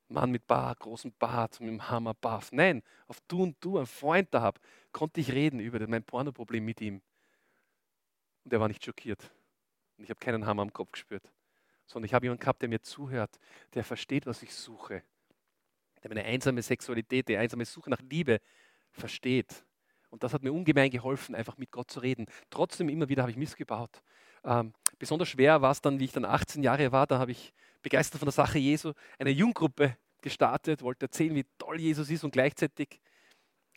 Mann mit Bart, großem Bart, mit dem Hammer, Buff. Nein, auf Du und Du, einen Freund da habe, konnte ich reden über mein Pornoproblem mit ihm. Und er war nicht schockiert. Und ich habe keinen Hammer am Kopf gespürt, sondern ich habe jemanden gehabt, der mir zuhört, der versteht, was ich suche, der meine einsame Sexualität, die einsame Suche nach Liebe versteht. Und das hat mir ungemein geholfen, einfach mit Gott zu reden. Trotzdem immer wieder habe ich missgebaut. Ähm, besonders schwer war es dann, wie ich dann 18 Jahre war, da habe ich begeistert von der Sache Jesu eine Junggruppe gestartet, wollte erzählen, wie toll Jesus ist und gleichzeitig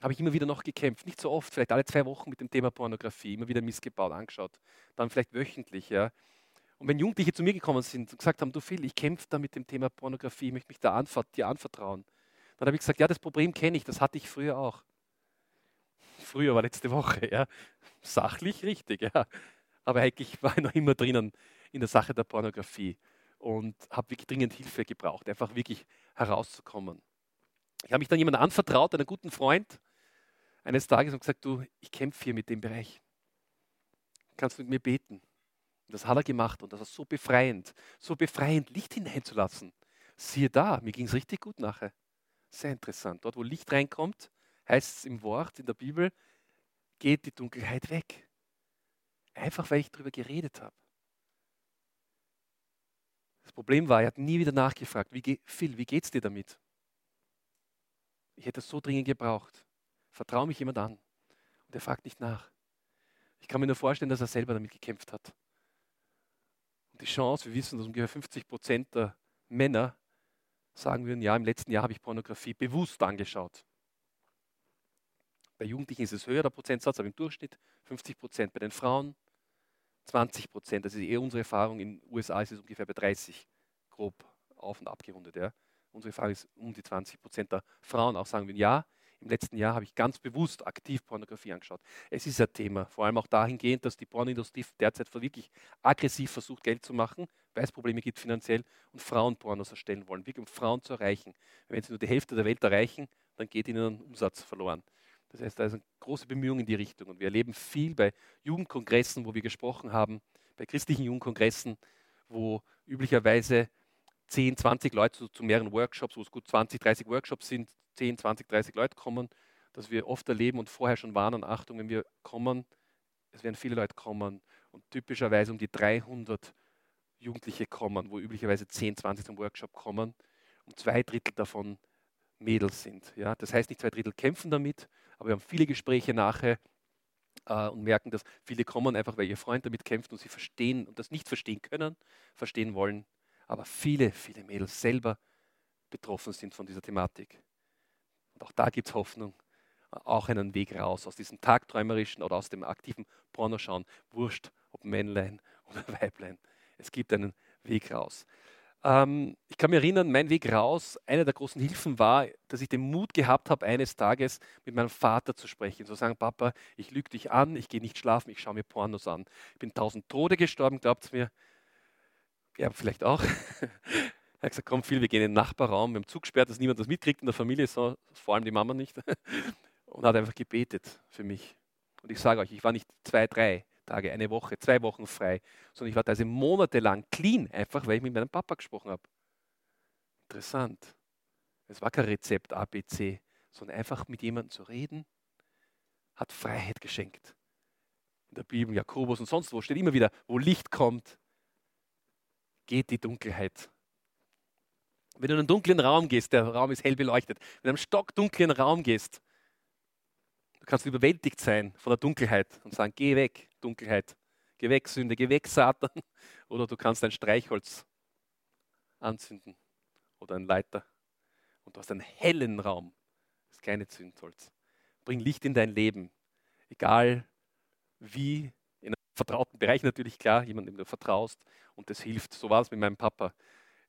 habe ich immer wieder noch gekämpft. Nicht so oft, vielleicht alle zwei Wochen mit dem Thema Pornografie, immer wieder missgebaut, angeschaut. Dann vielleicht wöchentlich. Ja. Und wenn Jugendliche zu mir gekommen sind und gesagt haben, du Phil, ich kämpfe da mit dem Thema Pornografie, ich möchte mich da anver dir anvertrauen, dann habe ich gesagt, ja, das Problem kenne ich, das hatte ich früher auch. Früher war letzte Woche, ja. Sachlich richtig, ja. Aber eigentlich war ich noch immer drinnen in der Sache der Pornografie und habe wirklich dringend Hilfe gebraucht, einfach wirklich herauszukommen. Ich habe mich dann jemandem anvertraut, einen guten Freund, eines Tages und gesagt, du, ich kämpfe hier mit dem Bereich. Kannst du mit mir beten? Und das hat er gemacht und das war so befreiend, so befreiend, Licht hineinzulassen. Siehe da, mir ging es richtig gut nachher. Sehr interessant. Dort, wo Licht reinkommt, heißt es im Wort, in der Bibel, geht die Dunkelheit weg. Einfach weil ich darüber geredet habe. Das Problem war, er hat nie wieder nachgefragt, wie, Phil, wie geht's dir damit? Ich hätte es so dringend gebraucht. Vertraue mich jemand an. Und er fragt nicht nach. Ich kann mir nur vorstellen, dass er selber damit gekämpft hat. Und die Chance, wir wissen, dass ungefähr 50 Prozent der Männer sagen würden, ja, im letzten Jahr habe ich Pornografie bewusst angeschaut. Bei Jugendlichen ist es höher, der Prozentsatz, aber im Durchschnitt 50 Prozent. Bei den Frauen 20 Prozent. Das ist eher unsere Erfahrung. In den USA ist es ungefähr bei 30, grob auf und abgerundet. Ja. Unsere Erfahrung ist um die 20 Prozent der Frauen auch sagen würden, ja, im letzten Jahr habe ich ganz bewusst aktiv Pornografie angeschaut. Es ist ein Thema, vor allem auch dahingehend, dass die Pornoindustrie derzeit wirklich aggressiv versucht, Geld zu machen, weil es Probleme gibt finanziell und Frauen Pornos erstellen wollen, wirklich um Frauen zu erreichen. Wenn sie nur die Hälfte der Welt erreichen, dann geht ihnen ein Umsatz verloren. Das heißt, da ist eine große Bemühung in die Richtung. Und wir erleben viel bei Jugendkongressen, wo wir gesprochen haben, bei christlichen Jugendkongressen, wo üblicherweise 10, 20 Leute zu, zu mehreren Workshops, wo es gut 20, 30 Workshops sind, 10, 20, 30 Leute kommen, dass wir oft erleben und vorher schon warnen, Achtung, wenn wir kommen, es werden viele Leute kommen und typischerweise um die 300 Jugendliche kommen, wo üblicherweise 10, 20 zum Workshop kommen und zwei Drittel davon Mädels sind. Ja? Das heißt nicht, zwei Drittel kämpfen damit, aber wir haben viele Gespräche nachher äh, und merken, dass viele kommen einfach, weil ihr Freund damit kämpft und sie verstehen und das nicht verstehen können, verstehen wollen, aber viele, viele Mädels selber betroffen sind von dieser Thematik. Und auch da gibt es Hoffnung, auch einen Weg raus aus diesem tagträumerischen oder aus dem aktiven Pornoschauen. Wurscht, ob Männlein oder Weiblein. Es gibt einen Weg raus. Ähm, ich kann mich erinnern, mein Weg raus, eine der großen Hilfen war, dass ich den Mut gehabt habe, eines Tages mit meinem Vater zu sprechen, zu sagen, Papa, ich lüge dich an, ich gehe nicht schlafen, ich schaue mir Pornos an. Ich bin tausend Tode gestorben, glaubt es mir. Ja, vielleicht auch. Er hat gesagt, komm Phil, wir gehen in den Nachbarraum, wir haben zugesperrt, dass niemand das mitkriegt in der Familie, so, vor allem die Mama nicht. Und hat einfach gebetet für mich. Und ich sage euch, ich war nicht zwei, drei, Tage, eine Woche, zwei Wochen frei, sondern ich war teilweise monatelang clean, einfach weil ich mit meinem Papa gesprochen habe. Interessant. Es war kein Rezept ABC, sondern einfach mit jemandem zu reden, hat Freiheit geschenkt. In der Bibel, Jakobus und sonst wo steht immer wieder, wo Licht kommt, geht die Dunkelheit. Wenn du in einen dunklen Raum gehst, der Raum ist hell beleuchtet, wenn du in einen stockdunklen Raum gehst, Du kannst überwältigt sein von der Dunkelheit und sagen, geh weg, Dunkelheit, geh weg, Sünde, geh weg, Satan. Oder du kannst ein Streichholz anzünden oder ein Leiter und du hast einen hellen Raum, das ist keine Zündholz. Bring Licht in dein Leben, egal wie, vertrauten Bereich natürlich klar, jemandem, dem du vertraust und das hilft. So war es mit meinem Papa.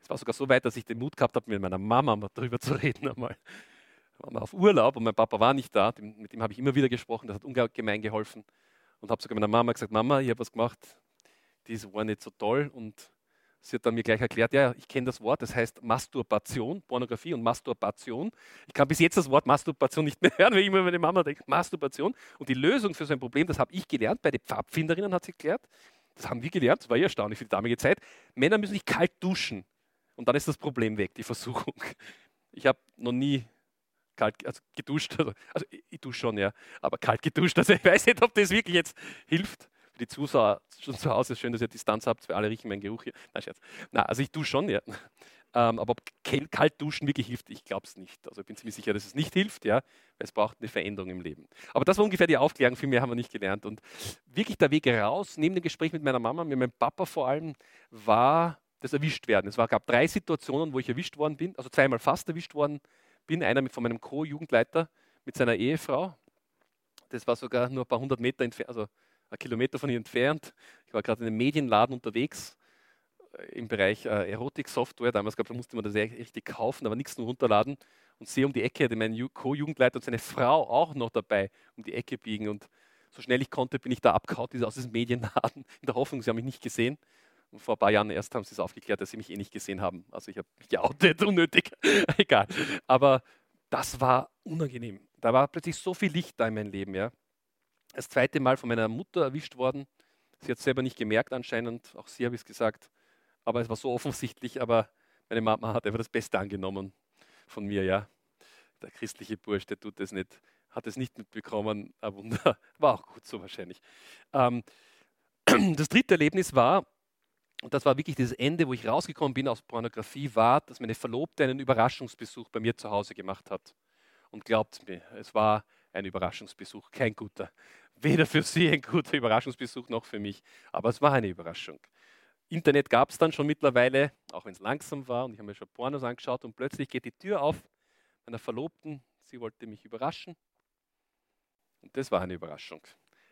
Es war sogar so weit, dass ich den Mut gehabt habe, mit meiner Mama darüber zu reden einmal waren wir auf Urlaub und mein Papa war nicht da. Mit ihm habe ich immer wieder gesprochen, das hat ungemein geholfen. Und habe sogar meiner Mama gesagt, Mama, ich habe was gemacht, das war nicht so toll. Und sie hat dann mir gleich erklärt, ja, ich kenne das Wort, das heißt Masturbation, Pornografie und Masturbation. Ich kann bis jetzt das Wort Masturbation nicht mehr hören, weil ich immer meine Mama denke, Masturbation. Und die Lösung für so ein Problem, das habe ich gelernt, bei den Pfadfinderinnen hat sie erklärt. Das haben wir gelernt, das war ja erstaunlich für die damalige Zeit. Männer müssen sich kalt duschen. Und dann ist das Problem weg, die Versuchung. Ich habe noch nie kalt, also geduscht. Also, also ich dusche schon, ja, aber kalt geduscht. Also ich weiß nicht, ob das wirklich jetzt hilft. Für die Zuschauer schon zu Hause schön, dass ihr Distanz habt, weil alle riechen meinen Geruch hier. Nein, Scherz. Nein, also ich dusche schon, ja. Ähm, aber ob kalt duschen wirklich hilft, ich glaube es nicht. Also ich bin ziemlich sicher, dass es nicht hilft, ja, weil es braucht eine Veränderung im Leben. Aber das war ungefähr die Aufklärung, viel mehr haben wir nicht gelernt. Und wirklich der Weg raus, neben dem Gespräch mit meiner Mama, mit meinem Papa vor allem, war das Erwischtwerden. Es war, gab drei Situationen, wo ich erwischt worden bin, also zweimal fast erwischt worden bin, einer von meinem Co-Jugendleiter mit seiner Ehefrau. Das war sogar nur ein paar hundert Meter entfernt, also ein Kilometer von ihr entfernt. Ich war gerade in einem Medienladen unterwegs äh, im Bereich äh, Erotik-Software. Damals gab, musste man das richtig kaufen, aber nichts nur runterladen. Und sehe um die Ecke, hatte mein Co-Jugendleiter und seine Frau auch noch dabei um die Ecke biegen. Und so schnell ich konnte, bin ich da abgehauen, aus diesem Medienladen, in der Hoffnung, sie haben mich nicht gesehen. Und vor ein paar Jahren erst haben sie es aufgeklärt, dass sie mich eh nicht gesehen haben. Also ich habe mich geoutet, unnötig. Egal. Aber das war unangenehm. Da war plötzlich so viel Licht da in meinem Leben. Ja. Das zweite Mal von meiner Mutter erwischt worden. Sie hat es selber nicht gemerkt anscheinend. Auch sie habe ich es gesagt. Aber es war so offensichtlich. Aber meine Mama hat einfach das Beste angenommen von mir. Ja. Der christliche Bursch, der tut das nicht, hat es nicht mitbekommen. Aber war auch gut so wahrscheinlich. Ähm, das dritte Erlebnis war, und das war wirklich das Ende, wo ich rausgekommen bin aus Pornografie, war, dass meine Verlobte einen Überraschungsbesuch bei mir zu Hause gemacht hat. Und glaubt mir, es war ein Überraschungsbesuch, kein guter. Weder für sie ein guter Überraschungsbesuch noch für mich, aber es war eine Überraschung. Internet gab es dann schon mittlerweile, auch wenn es langsam war und ich habe mir schon Pornos angeschaut und plötzlich geht die Tür auf meiner Verlobten, sie wollte mich überraschen und das war eine Überraschung.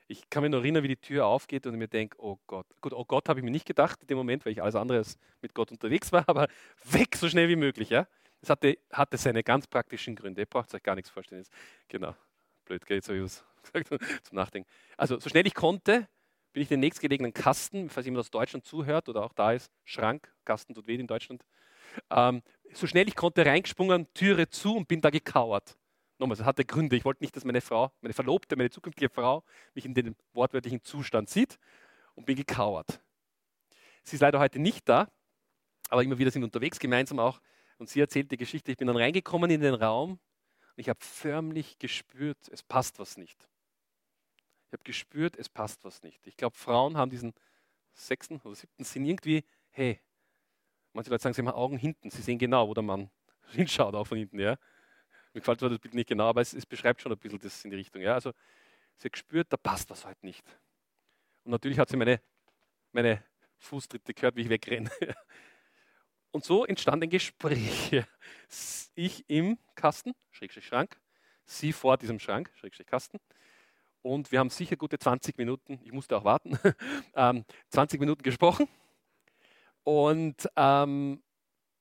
Ich kann mich noch erinnern, wie die Tür aufgeht und mir denke, oh Gott. Gut, oh Gott habe ich mir nicht gedacht in dem Moment, weil ich alles andere als mit Gott unterwegs war, aber weg so schnell wie möglich. Ja? Das hatte, hatte seine ganz praktischen Gründe. Ihr braucht euch gar nichts vorstellen. Genau. Blöd, gell? Jetzt habe zum Nachdenken. Also, so schnell ich konnte, bin ich in den nächstgelegenen Kasten, falls jemand aus Deutschland zuhört oder auch da ist, Schrank, Kasten tut weh in Deutschland. Ähm, so schnell ich konnte reingesprungen, Türe zu und bin da gekauert. Nochmal, es hatte Gründe. Ich wollte nicht, dass meine Frau, meine Verlobte, meine zukünftige Frau mich in dem wortwörtlichen Zustand sieht und bin gekauert. Sie ist leider heute nicht da, aber immer wieder sind wir unterwegs, gemeinsam auch. Und sie erzählt die Geschichte. Ich bin dann reingekommen in den Raum und ich habe förmlich gespürt, es passt was nicht. Ich habe gespürt, es passt was nicht. Ich glaube, Frauen haben diesen sechsten oder siebten Sinn irgendwie, hey, manche Leute sagen, sie haben Augen hinten, sie sehen genau, wo der Mann hinschaut, auch von hinten, ja. Mir gefällt zwar das Bild nicht genau, aber es, es, beschreibt schon ein bisschen das in die Richtung. Ja? Also sie hat gespürt, da passt was heute nicht. Und natürlich hat sie meine, meine Fußtritte gehört, wie ich wegrenne. Und so entstand ein Gespräch. Ich im Kasten, Schrägstrich Schrank, sie vor diesem Schrank, Schrägstrich Kasten. Und wir haben sicher gute 20 Minuten, ich musste auch warten, 20 ähm, Minuten gesprochen und ähm,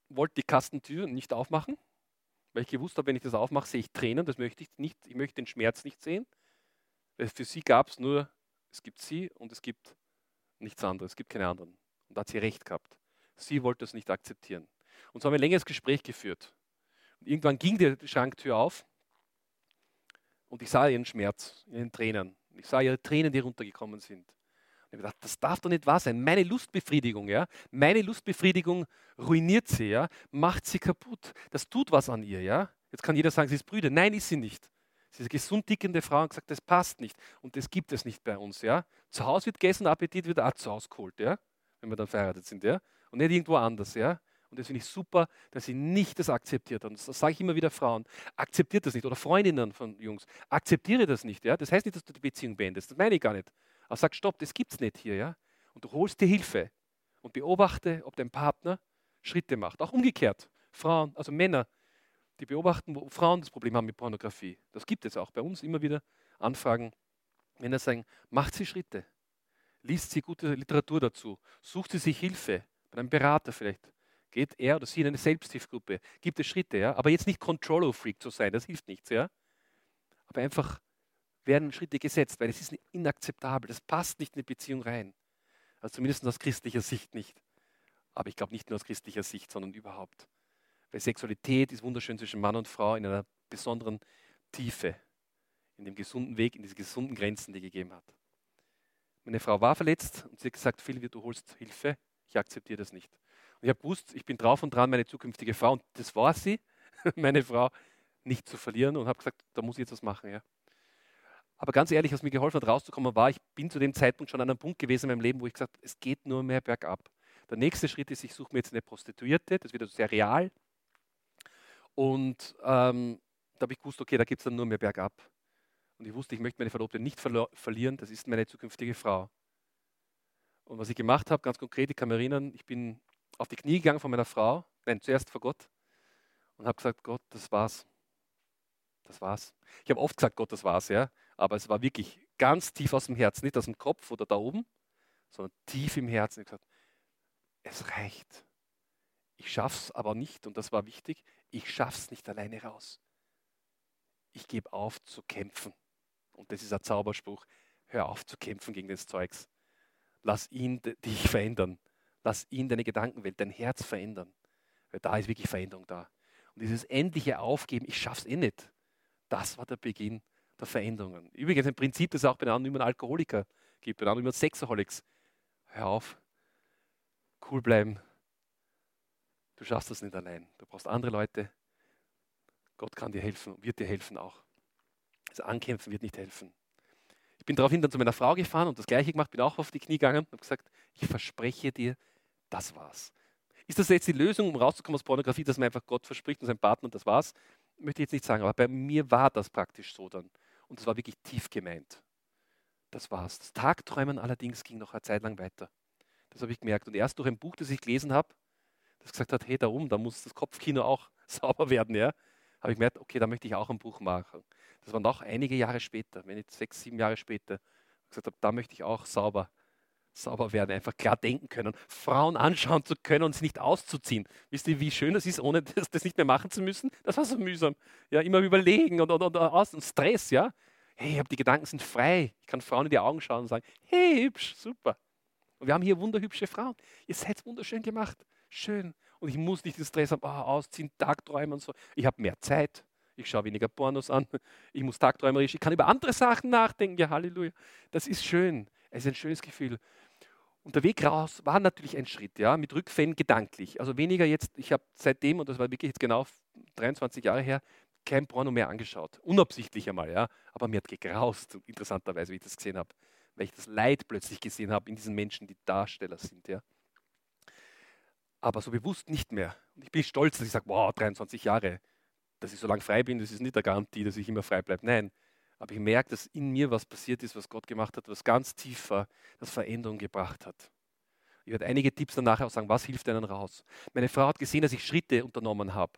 wollte die Kastentür nicht aufmachen weil ich gewusst habe, wenn ich das aufmache, sehe ich Tränen, das möchte ich nicht, ich möchte den Schmerz nicht sehen, weil für sie gab es nur, es gibt sie und es gibt nichts anderes, es gibt keine anderen. Und da hat sie recht gehabt. Sie wollte das nicht akzeptieren. Und so haben wir ein längeres Gespräch geführt. Und irgendwann ging die Schranktür auf und ich sah ihren Schmerz, ihren Tränen. Ich sah ihre Tränen, die runtergekommen sind. Ich habe gedacht, das darf doch nicht wahr sein. Meine Lustbefriedigung, ja, meine Lustbefriedigung ruiniert sie, ja, macht sie kaputt. Das tut was an ihr, ja. Jetzt kann jeder sagen, sie ist Brüder. Nein, ist sie nicht. Sie ist eine gesund dickende Frau und gesagt, das passt nicht. Und das gibt es nicht bei uns, ja. Zu Hause wird gegessen, Appetit wird auch zu Hause geholt, ja, wenn wir dann verheiratet sind, ja. Und nicht irgendwo anders, ja. Und das finde ich super, dass sie nicht das akzeptiert hat. Und das sage ich immer wieder Frauen. Akzeptiert das nicht. Oder Freundinnen von Jungs. Akzeptiere das nicht. Ja? Das heißt nicht, dass du die Beziehung beendest. Das meine ich gar nicht. Aber sag, stopp, das gibt es nicht hier. Ja? Und du holst dir Hilfe und beobachte, ob dein Partner Schritte macht. Auch umgekehrt. Frauen, also Männer, die beobachten, wo Frauen das Problem haben mit Pornografie. Das gibt es auch bei uns immer wieder Anfragen. Männer sagen, macht sie Schritte. Liest sie gute Literatur dazu. Sucht sie sich Hilfe. Bei einem Berater vielleicht. Geht er oder sie in eine Selbsthilfegruppe. Gibt es Schritte, ja. Aber jetzt nicht Control-Freak zu sein, das hilft nichts, ja. Aber einfach werden Schritte gesetzt, weil es ist inakzeptabel. Das passt nicht in die Beziehung rein. Also zumindest aus christlicher Sicht nicht. Aber ich glaube nicht nur aus christlicher Sicht, sondern überhaupt. Weil Sexualität ist wunderschön zwischen Mann und Frau in einer besonderen Tiefe, in dem gesunden Weg, in diese gesunden Grenzen, die gegeben hat. Meine Frau war verletzt und sie hat gesagt, Phil, du holst Hilfe, ich akzeptiere das nicht. Und ich habe gewusst, ich bin drauf und dran, meine zukünftige Frau, und das war sie, meine Frau, nicht zu verlieren und habe gesagt, da muss ich jetzt was machen. Ja. Aber ganz ehrlich, was mir geholfen hat, rauszukommen, war, ich bin zu dem Zeitpunkt schon an einem Punkt gewesen in meinem Leben, wo ich gesagt habe, es geht nur mehr bergab. Der nächste Schritt ist, ich suche mir jetzt eine Prostituierte, das wird also sehr real. Und ähm, da habe ich gewusst, okay, da geht es dann nur mehr bergab. Und ich wusste, ich möchte meine Verlobte nicht verlieren, das ist meine zukünftige Frau. Und was ich gemacht habe, ganz konkret, ich kann mich erinnern, ich bin auf die Knie gegangen von meiner Frau, nein, zuerst vor Gott, und habe gesagt, Gott, das war's. Das war's. Ich habe oft gesagt, Gott, das war's, ja aber es war wirklich ganz tief aus dem Herzen, nicht aus dem Kopf oder da oben, sondern tief im Herzen. Ich gesagt, es reicht. Ich schaff's aber nicht, und das war wichtig, ich schaff's nicht alleine raus. Ich gebe auf zu kämpfen. Und das ist ein Zauberspruch. Hör auf zu kämpfen gegen das Zeugs. Lass ihn dich verändern. Lass ihn deine Gedankenwelt, dein Herz verändern. Weil da ist wirklich Veränderung da. Und dieses endliche Aufgeben, ich schaff's eh nicht. Das war der Beginn der Veränderungen. Übrigens ein Prinzip, das auch bei den anonymen Alkoholiker gibt, bei den anonymen Sexaholics. Hör auf, cool bleiben. Du schaffst das nicht allein. Du brauchst andere Leute. Gott kann dir helfen, wird dir helfen auch. Das Ankämpfen wird nicht helfen. Ich bin daraufhin dann zu meiner Frau gefahren und das Gleiche gemacht, bin auch auf die Knie gegangen und habe gesagt, ich verspreche dir, das war's. Ist das jetzt die Lösung, um rauszukommen aus Pornografie, dass man einfach Gott verspricht und seinem Partner und das war's? Möchte ich jetzt nicht sagen, aber bei mir war das praktisch so dann. Und das war wirklich tief gemeint. Das war's. Das Tagträumen allerdings ging noch eine Zeit lang weiter. Das habe ich gemerkt. Und erst durch ein Buch, das ich gelesen habe, das gesagt hat, hey, darum, da muss das Kopfkino auch sauber werden, ja, habe ich gemerkt, okay, da möchte ich auch ein Buch machen. Das war noch einige Jahre später, wenn nicht sechs, sieben Jahre später, gesagt habe, da möchte ich auch sauber, sauber werden, einfach klar denken können, Frauen anschauen zu können und sie nicht auszuziehen. Wisst ihr, wie schön das ist, ohne das, das nicht mehr machen zu müssen? Das war so mühsam. Ja, immer überlegen und, und, und, und Stress, ja. Hey, ich habe die Gedanken sind frei. Ich kann Frauen in die Augen schauen und sagen, hey, hübsch, super. Und wir haben hier wunderhübsche Frauen. Ihr seid wunderschön gemacht. Schön. Und ich muss nicht den Stress haben, oh, ausziehen, Tagträumen und so. Ich habe mehr Zeit. Ich schaue weniger Pornos an. Ich muss tagträumerisch. Ich kann über andere Sachen nachdenken. Ja, Halleluja. Das ist schön. Es ist ein schönes Gefühl. Und der Weg raus war natürlich ein Schritt, ja, mit Rückfällen gedanklich. Also weniger jetzt, ich habe seitdem, und das war wirklich jetzt genau 23 Jahre her, kein Porno mehr angeschaut. Unabsichtlich einmal, ja. Aber mir hat gegraust, interessanterweise, wie ich das gesehen habe. Weil ich das Leid plötzlich gesehen habe in diesen Menschen, die Darsteller sind, ja aber so bewusst nicht mehr. Und ich bin stolz, dass ich sage, wow, 23 Jahre, dass ich so lange frei bin, das ist nicht der Garantie, dass ich immer frei bleibe. Nein, aber ich merke, dass in mir was passiert ist, was Gott gemacht hat, was ganz tiefer, das Veränderung gebracht hat. Ich werde einige Tipps dann nachher auch sagen, was hilft einem raus. Meine Frau hat gesehen, dass ich Schritte unternommen habe.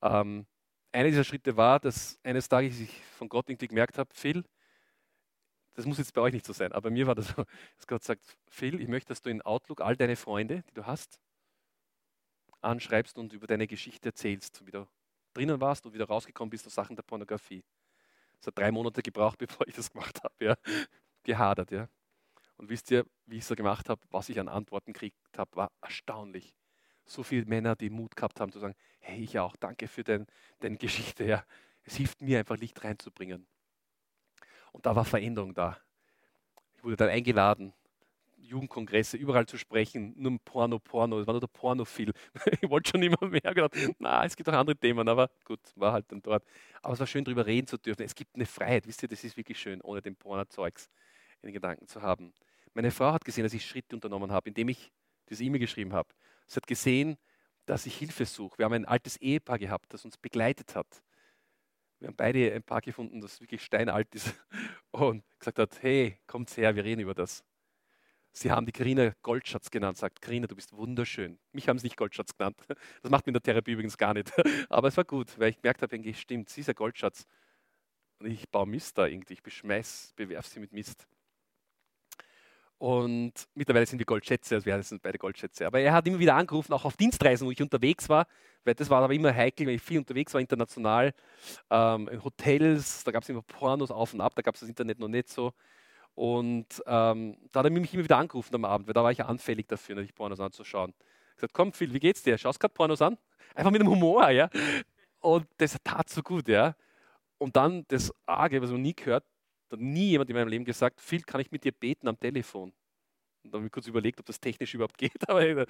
Ähm, einer dieser Schritte war, dass eines Tages ich von Gott irgendwie gemerkt habe, Phil, das muss jetzt bei euch nicht so sein, aber bei mir war das so, dass Gott sagt, Phil, ich möchte, dass du in Outlook all deine Freunde, die du hast, anschreibst und über deine Geschichte erzählst, wie du drinnen warst und wieder rausgekommen bist aus Sachen der Pornografie. Es hat drei Monate gebraucht, bevor ich das gemacht habe. Ja. Gehadert, ja. Und wisst ihr, wie ich es so gemacht habe, was ich an Antworten gekriegt habe, war erstaunlich. So viele Männer, die Mut gehabt haben zu sagen, hey, ich auch, danke für dein, deine Geschichte. Ja. Es hilft mir einfach Licht reinzubringen. Und da war Veränderung da. Ich wurde dann eingeladen Jugendkongresse, überall zu sprechen, nur Porno, Porno, es war nur der Porno viel. ich wollte schon immer mehr gedacht, na, es gibt auch andere Themen, aber gut, war halt dann dort. Aber es war schön, darüber reden zu dürfen. Es gibt eine Freiheit, wisst ihr, das ist wirklich schön, ohne den Porno-Zeugs in den Gedanken zu haben. Meine Frau hat gesehen, dass ich Schritte unternommen habe, indem ich diese E-Mail geschrieben habe. Sie hat gesehen, dass ich Hilfe suche. Wir haben ein altes Ehepaar gehabt, das uns begleitet hat. Wir haben beide ein Paar gefunden, das wirklich steinalt ist und gesagt hat, hey, kommt her, wir reden über das. Sie haben die Karina Goldschatz genannt, sagt Karina, du bist wunderschön. Mich haben sie nicht Goldschatz genannt. Das macht mir in der Therapie übrigens gar nicht. Aber es war gut, weil ich gemerkt habe, stimmt, sie ist ein Goldschatz. Und ich baue Mist da irgendwie, ich beschmeiß, bewerf sie mit Mist. Und mittlerweile sind wir Goldschätze, also wir sind beide Goldschätze. Aber er hat immer wieder angerufen, auch auf Dienstreisen, wo ich unterwegs war, weil das war aber immer heikel, wenn ich viel unterwegs war, international, ähm, in Hotels, da gab es immer Pornos auf und ab, da gab es das Internet noch nicht so. Und ähm, da hat er mich immer wieder angerufen am Abend, weil da war ich ja anfällig dafür, natürlich Pornos anzuschauen. Ich gesagt, komm Phil, wie geht's dir? Schaust gerade Pornos an? Einfach mit dem Humor, ja. Und das tat so gut, ja. Und dann das Arge, was man nie gehört, hat nie jemand in meinem Leben gesagt, Phil, kann ich mit dir beten am Telefon? Und dann habe ich kurz überlegt, ob das technisch überhaupt geht, aber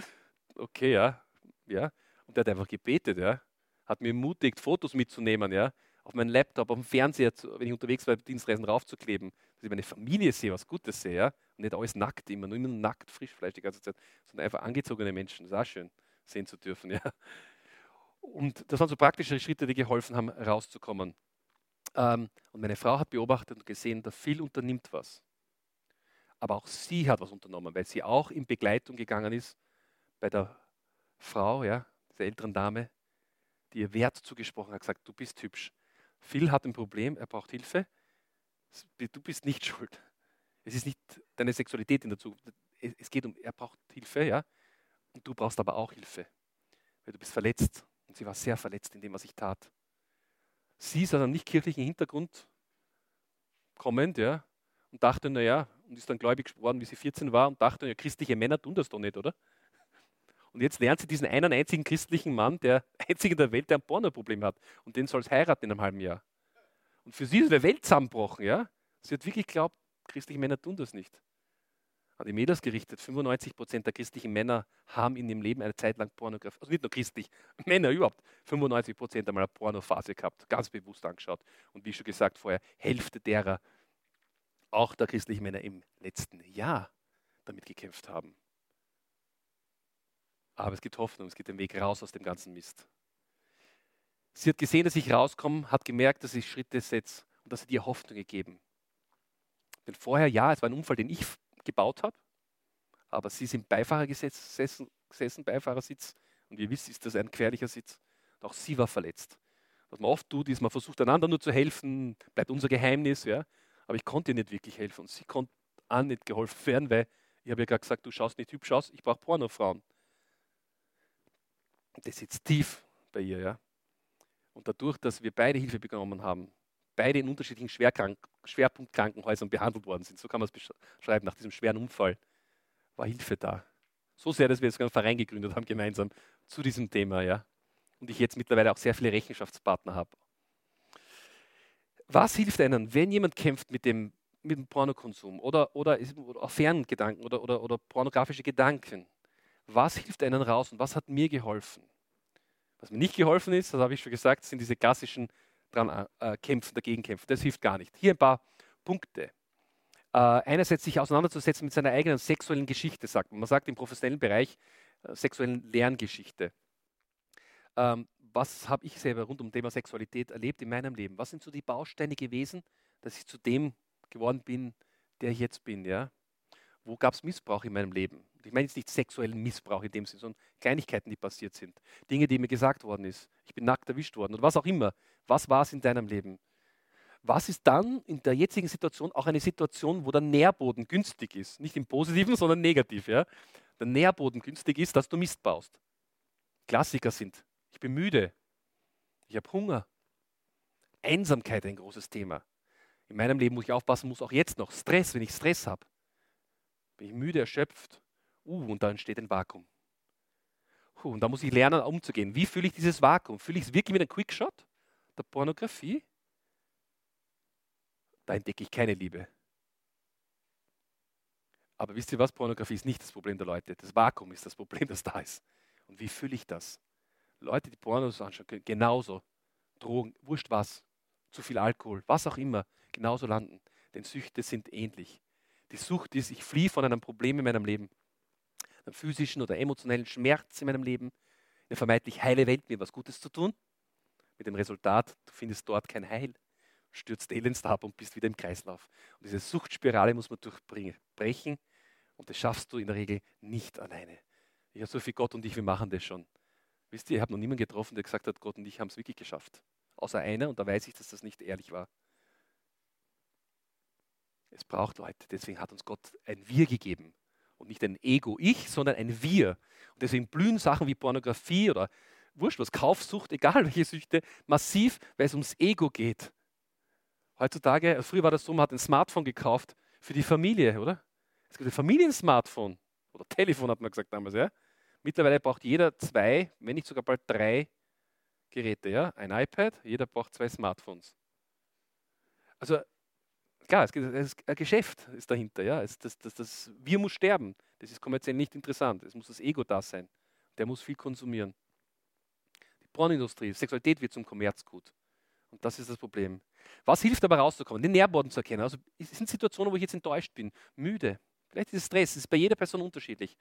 okay, ja, ja. Und der hat einfach gebetet, ja. Hat mir ermutigt, Fotos mitzunehmen, ja auf meinen Laptop, auf dem Fernseher, wenn ich unterwegs war, Dienstreisen raufzukleben, dass ich meine Familie sehe, was Gutes sehe, und nicht alles nackt immer, nur immer nackt, Frischfleisch die ganze Zeit, sondern einfach angezogene Menschen, das ist auch schön sehen zu dürfen. Ja? Und das waren so praktische Schritte, die geholfen haben, rauszukommen. Ähm, und meine Frau hat beobachtet und gesehen, da viel unternimmt was. Aber auch sie hat was unternommen, weil sie auch in Begleitung gegangen ist bei der Frau, ja, der älteren Dame, die ihr Wert zugesprochen hat, gesagt, du bist hübsch, Phil hat ein Problem, er braucht Hilfe. Du bist nicht schuld. Es ist nicht deine Sexualität in der Zukunft. Es geht um, er braucht Hilfe, ja. Und du brauchst aber auch Hilfe. Weil du bist verletzt. Und sie war sehr verletzt in dem, was ich tat. Sie ist aus einem nicht kirchlichen Hintergrund kommend, ja. Und dachte, naja, und ist dann gläubig geworden, wie sie 14 war und dachte, ja, christliche Männer tun das doch nicht, oder? Und jetzt lernt sie diesen einen einzigen christlichen Mann, der einzige in der Welt, der ein Pornoproblem hat. Und den soll es heiraten in einem halben Jahr. Und für sie ist die Welt zusammengebrochen. Ja? Sie hat wirklich geglaubt, christliche Männer tun das nicht. An die Mädels gerichtet, 95 Prozent der christlichen Männer haben in ihrem Leben eine Zeit lang Pornografie, also nicht nur christlich, Männer überhaupt, 95 Prozent einmal eine Pornophase gehabt, ganz bewusst angeschaut. Und wie schon gesagt vorher, Hälfte derer, auch der christlichen Männer im letzten Jahr damit gekämpft haben. Aber es gibt Hoffnung, es gibt den Weg raus aus dem ganzen Mist. Sie hat gesehen, dass ich rauskomme, hat gemerkt, dass ich Schritte setze und dass sie dir Hoffnung gegeben. Denn vorher, ja, es war ein Unfall, den ich gebaut habe, aber sie sind Beifahrer gesessen, gesessen Beifahrersitz, und ihr wisst, ist das ein gefährlicher Sitz. Auch sie war verletzt. Was man oft tut, ist, man versucht einander nur zu helfen, bleibt unser Geheimnis, ja. Aber ich konnte ihr nicht wirklich helfen und sie konnte auch nicht geholfen werden, weil ich habe ja gerade gesagt, du schaust nicht hübsch aus, ich brauche Pornofrauen. Das sitzt tief bei ihr, ja. Und dadurch, dass wir beide Hilfe bekommen haben, beide in unterschiedlichen Schwerkrank Schwerpunktkrankenhäusern behandelt worden sind, so kann man es beschreiben, nach diesem schweren Unfall, war Hilfe da. So sehr, dass wir jetzt einen Verein gegründet haben gemeinsam zu diesem Thema, ja. Und ich jetzt mittlerweile auch sehr viele Rechenschaftspartner habe. Was hilft einem, wenn jemand kämpft mit dem, mit dem Pornokonsum oder, oder, oder Affärengedanken oder, oder, oder pornografische Gedanken? Was hilft einem raus und was hat mir geholfen? Was mir nicht geholfen ist, das habe ich schon gesagt, sind diese klassischen dran äh, kämpfen, dagegen kämpfen. Das hilft gar nicht. Hier ein paar Punkte. Äh, einerseits sich auseinanderzusetzen mit seiner eigenen sexuellen Geschichte, sagt man. Man sagt im professionellen Bereich äh, sexuellen Lerngeschichte. Ähm, was habe ich selber rund um Thema Sexualität erlebt in meinem Leben? Was sind so die Bausteine gewesen, dass ich zu dem geworden bin, der ich jetzt bin? Ja? Wo gab es Missbrauch in meinem Leben? Ich meine jetzt nicht sexuellen Missbrauch in dem Sinne, sondern Kleinigkeiten, die passiert sind. Dinge, die mir gesagt worden ist. Ich bin nackt erwischt worden oder was auch immer. Was war es in deinem Leben? Was ist dann in der jetzigen Situation auch eine Situation, wo der Nährboden günstig ist? Nicht im Positiven, sondern negativ. Ja? Der Nährboden günstig ist, dass du Mist baust. Klassiker sind, ich bin müde, ich habe Hunger, Einsamkeit ein großes Thema. In meinem Leben muss ich aufpassen, muss auch jetzt noch Stress, wenn ich Stress habe. Bin ich müde, erschöpft, uh, und da entsteht ein Vakuum. Uh, und da muss ich lernen, umzugehen. Wie fühle ich dieses Vakuum? Fühle ich es wirklich mit einem Quickshot der Pornografie? Da entdecke ich keine Liebe. Aber wisst ihr was? Pornografie ist nicht das Problem der Leute. Das Vakuum ist das Problem, das da ist. Und wie fühle ich das? Leute, die Pornos anschauen können, genauso. Drogen, wurscht was, zu viel Alkohol, was auch immer, genauso landen. Denn Süchte sind ähnlich. Die Sucht ist, ich fliehe von einem Problem in meinem Leben, physischen oder emotionellen Schmerz in meinem Leben, eine vermeintlich heile Welt, mir was Gutes zu tun, mit dem Resultat, du findest dort kein Heil stürzt elends ab und bist wieder im Kreislauf. Und diese Suchtspirale muss man durchbrechen und das schaffst du in der Regel nicht alleine. Ich habe so viel Gott und ich, wir machen das schon. Wisst ihr, ich habe noch niemanden getroffen, der gesagt hat, Gott und ich haben es wirklich geschafft. Außer einer und da weiß ich, dass das nicht ehrlich war. Es braucht Leute, deswegen hat uns Gott ein Wir gegeben. Und nicht ein Ego-Ich, sondern ein Wir. Und deswegen blühen Sachen wie Pornografie oder wurscht was, Kaufsucht, egal welche Süchte, massiv, weil es ums Ego geht. Heutzutage, früher war das so, man hat ein Smartphone gekauft für die Familie, oder? Es gibt ein Familiensmartphone oder Telefon, hat man gesagt damals, ja. Mittlerweile braucht jeder zwei, wenn nicht sogar bald drei Geräte, ja. Ein iPad, jeder braucht zwei Smartphones. Also, klar, es gibt, ein Geschäft ist dahinter, ja. Es, das, das, das, wir muss sterben. Das ist kommerziell nicht interessant. Es muss das Ego da sein. Der muss viel konsumieren. Die Pornindustrie, Sexualität wird zum Kommerzgut. Und das ist das Problem. Was hilft aber rauszukommen? Den Nährboden zu erkennen. Also es sind Situationen, wo ich jetzt enttäuscht bin, müde. Vielleicht ist es Stress, es ist bei jeder Person unterschiedlich.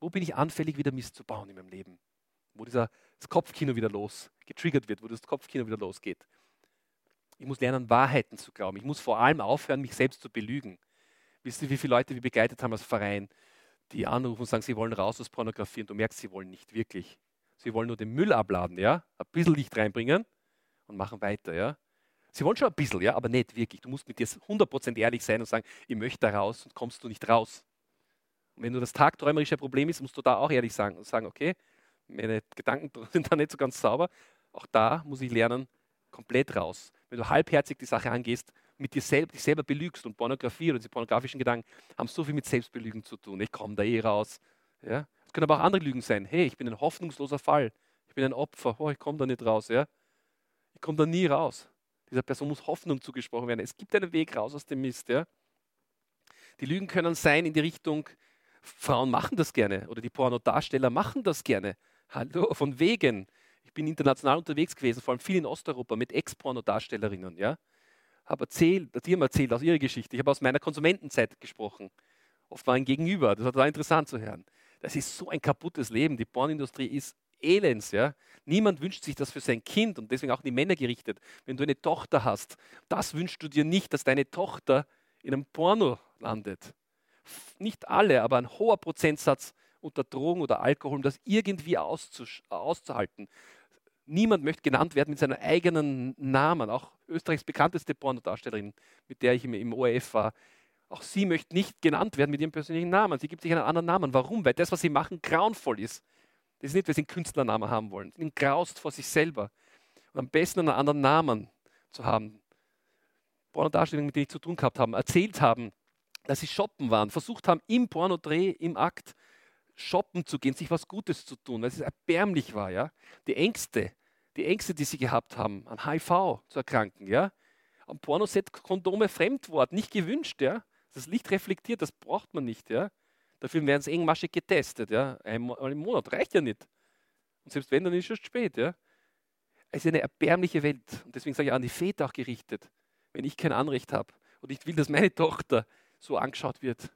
Wo bin ich anfällig, wieder Mist zu bauen in meinem Leben? Wo dieser, das Kopfkino wieder los getriggert wird, wo das Kopfkino wieder losgeht. Ich muss lernen, Wahrheiten zu glauben. Ich muss vor allem aufhören, mich selbst zu belügen. Wisst ihr, wie viele Leute wir begleitet haben als Verein, die anrufen und sagen, sie wollen raus aus Pornografie und du merkst, sie wollen nicht wirklich. Sie wollen nur den Müll abladen, ja? ein bisschen Licht reinbringen und machen weiter. Ja? Sie wollen schon ein bisschen, ja, aber nicht wirklich. Du musst mit dir 100% ehrlich sein und sagen, ich möchte da raus und kommst du nicht raus. Und wenn du das tagträumerische Problem ist, musst du da auch ehrlich sagen und sagen, okay, meine Gedanken sind da nicht so ganz sauber. Auch da muss ich lernen, komplett raus. Wenn du halbherzig die Sache angehst, mit dir selber, dich selber belügst und Pornografie oder diese pornografischen Gedanken haben so viel mit Selbstbelügen zu tun. Ich komme da eh raus. Ja? Es können aber auch andere Lügen sein. Hey, ich bin ein hoffnungsloser Fall. Ich bin ein Opfer. Oh, ich komme da nicht raus. Ja? Ich komme da nie raus. Dieser Person muss Hoffnung zugesprochen werden. Es gibt einen Weg raus aus dem Mist. Ja? Die Lügen können sein in die Richtung, Frauen machen das gerne oder die Pornodarsteller machen das gerne. Hallo, von wegen. Ich bin international unterwegs gewesen, vor allem viel in Osteuropa mit Ex-Pornodarstellerinnen. Ja? Habe erzählt, die haben erzählt aus ihrer Geschichte. Ich habe aus meiner Konsumentenzeit gesprochen. Oft war ein Gegenüber. Das war interessant zu hören. Das ist so ein kaputtes Leben. Die Pornindustrie ist elends. Ja? Niemand wünscht sich das für sein Kind und deswegen auch die Männer gerichtet. Wenn du eine Tochter hast, das wünschst du dir nicht, dass deine Tochter in einem Porno landet. Nicht alle, aber ein hoher Prozentsatz unter Drogen oder Alkohol, um das irgendwie auszuhalten. Niemand möchte genannt werden mit seinem eigenen Namen. Auch Österreichs bekannteste Pornodarstellerin, mit der ich im, ORF war, auch sie möchte nicht genannt werden mit ihrem persönlichen Namen. Sie gibt sich einen anderen Namen. Warum? Weil das, was sie machen, grauenvoll ist. Das ist nicht, weil sie einen Künstlernamen haben wollen. Sie graust vor sich selber. Und am besten einen anderen Namen zu haben. Pornodarstellungen, mit denen ich zu tun gehabt habe, erzählt haben, dass sie shoppen waren, versucht haben, im Pornodreh, im Akt, shoppen zu gehen, sich was Gutes zu tun, weil es erbärmlich war. Ja? Die Ängste, die Ängste, die sie gehabt haben, an HIV zu erkranken. Ja? Am Pornoset Kondome Fremdwort, nicht gewünscht. Ja? Das Licht reflektiert, das braucht man nicht. Ja? Dafür werden sie engmaschig getestet. Ja? Einmal im Monat reicht ja nicht. Und selbst wenn, dann ist es spät. Ja? Es ist eine erbärmliche Welt. Und deswegen sage ich an die Väter auch gerichtet, wenn ich kein Anrecht habe und ich will, dass meine Tochter so angeschaut wird,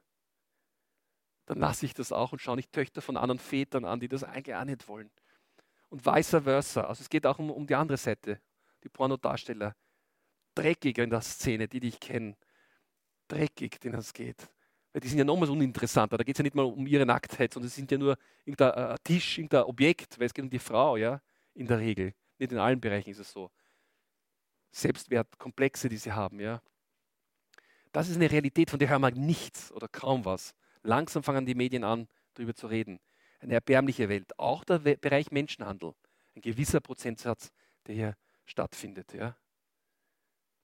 dann lasse ich das auch und schaue nicht Töchter von anderen Vätern an, die das eigentlich auch nicht wollen. Und vice versa. Also es geht auch um, um die andere Seite, die Pornodarsteller. Dreckig in der Szene, die dich kennen. Dreckig, denen es geht. Weil die sind ja nochmals uninteressanter. Da geht es ja nicht mal um ihre Nacktheit, sondern es sind ja nur irgendein äh, Tisch, irgendein Objekt, weil es geht um die Frau, ja, in der Regel. Nicht in allen Bereichen ist es so. Selbstwertkomplexe, die sie haben, ja. Das ist eine Realität, von der hören wir nichts oder kaum was. Langsam fangen die Medien an, darüber zu reden. Eine erbärmliche Welt. Auch der Bereich Menschenhandel. Ein gewisser Prozentsatz, der hier stattfindet. Ja.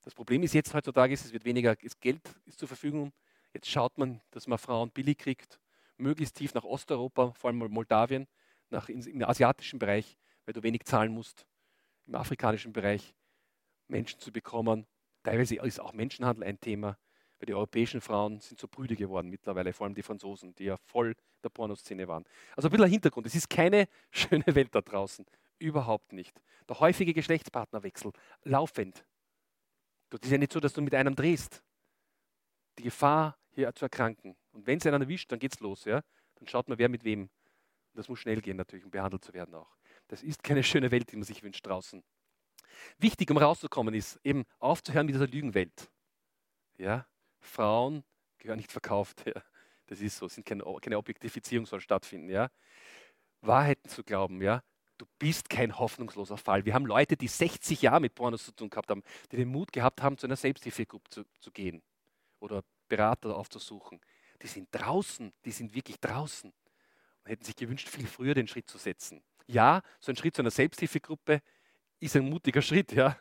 Das Problem ist jetzt heutzutage, es wird weniger Geld ist zur Verfügung. Jetzt schaut man, dass man Frauen billig kriegt, möglichst tief nach Osteuropa, vor allem Moldawien, nach, im asiatischen Bereich, weil du wenig zahlen musst, im afrikanischen Bereich Menschen zu bekommen. Teilweise ist auch Menschenhandel ein Thema. Weil die europäischen Frauen sind so brüde geworden mittlerweile, vor allem die Franzosen, die ja voll der Pornoszene waren. Also ein bisschen Hintergrund. Es ist keine schöne Welt da draußen. Überhaupt nicht. Der häufige Geschlechtspartnerwechsel, laufend. Das ist ja nicht so, dass du mit einem drehst. Die Gefahr, hier zu erkranken. Und wenn es einen erwischt, dann geht es los. Ja? Dann schaut man, wer mit wem. Und das muss schnell gehen natürlich, um behandelt zu werden auch. Das ist keine schöne Welt, die man sich wünscht draußen. Wichtig, um rauszukommen, ist eben aufzuhören mit dieser Lügenwelt. Ja? Frauen gehören nicht verkauft. Ja. Das ist so, sind keine, keine Objektifizierung soll stattfinden. Ja. Wahrheiten zu glauben, ja. Du bist kein hoffnungsloser Fall. Wir haben Leute, die 60 Jahre mit Pornos zu tun gehabt haben, die den Mut gehabt haben, zu einer Selbsthilfegruppe zu, zu gehen oder Berater aufzusuchen. Die sind draußen, die sind wirklich draußen und hätten sich gewünscht, viel früher den Schritt zu setzen. Ja, so ein Schritt zu einer Selbsthilfegruppe ist ein mutiger Schritt, ja.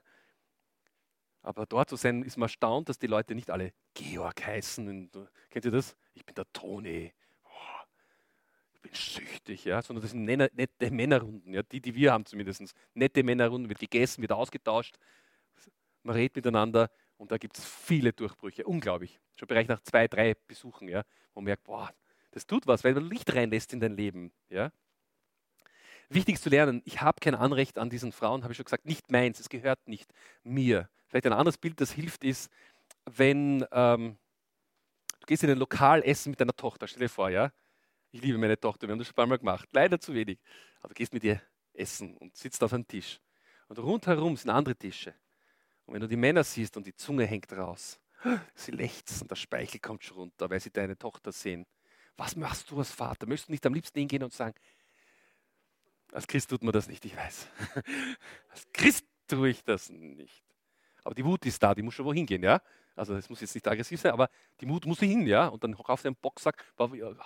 Aber dort zu sein, ist man erstaunt, dass die Leute nicht alle Georg heißen. Und, uh, kennt ihr das? Ich bin der Toni. Oh, ich bin süchtig, ja. Sondern das sind nette Männerrunden, ja. Die, die wir haben zumindest. Nette Männerrunden, wird gegessen, wird ausgetauscht. Man redet miteinander und da gibt es viele Durchbrüche. Unglaublich. Schon bereits nach zwei, drei Besuchen, ja. Wo man merkt, boah, das tut was, weil man Licht reinlässt in dein Leben, ja. Wichtig zu lernen, ich habe kein Anrecht an diesen Frauen, habe ich schon gesagt, nicht meins, es gehört nicht mir. Vielleicht ein anderes Bild, das hilft, ist, wenn ähm, du gehst in ein Lokal essen mit deiner Tochter, stell dir vor, ja, ich liebe meine Tochter, wir haben das schon ein paar Mal gemacht, leider zu wenig, aber du gehst mit ihr essen und sitzt auf einem Tisch. Und rundherum sind andere Tische. Und wenn du die Männer siehst und die Zunge hängt raus, sie lechzen der Speichel kommt schon runter, weil sie deine Tochter sehen. Was machst du als Vater? Möchtest du nicht am liebsten hingehen und sagen, als Christ tut man das nicht, ich weiß. Als Christ tue ich das nicht. Aber die Wut ist da, die muss schon wohin gehen, ja? Also es muss jetzt nicht aggressiv sein, aber die Wut muss hin, ja? Und dann auf den Boxsack,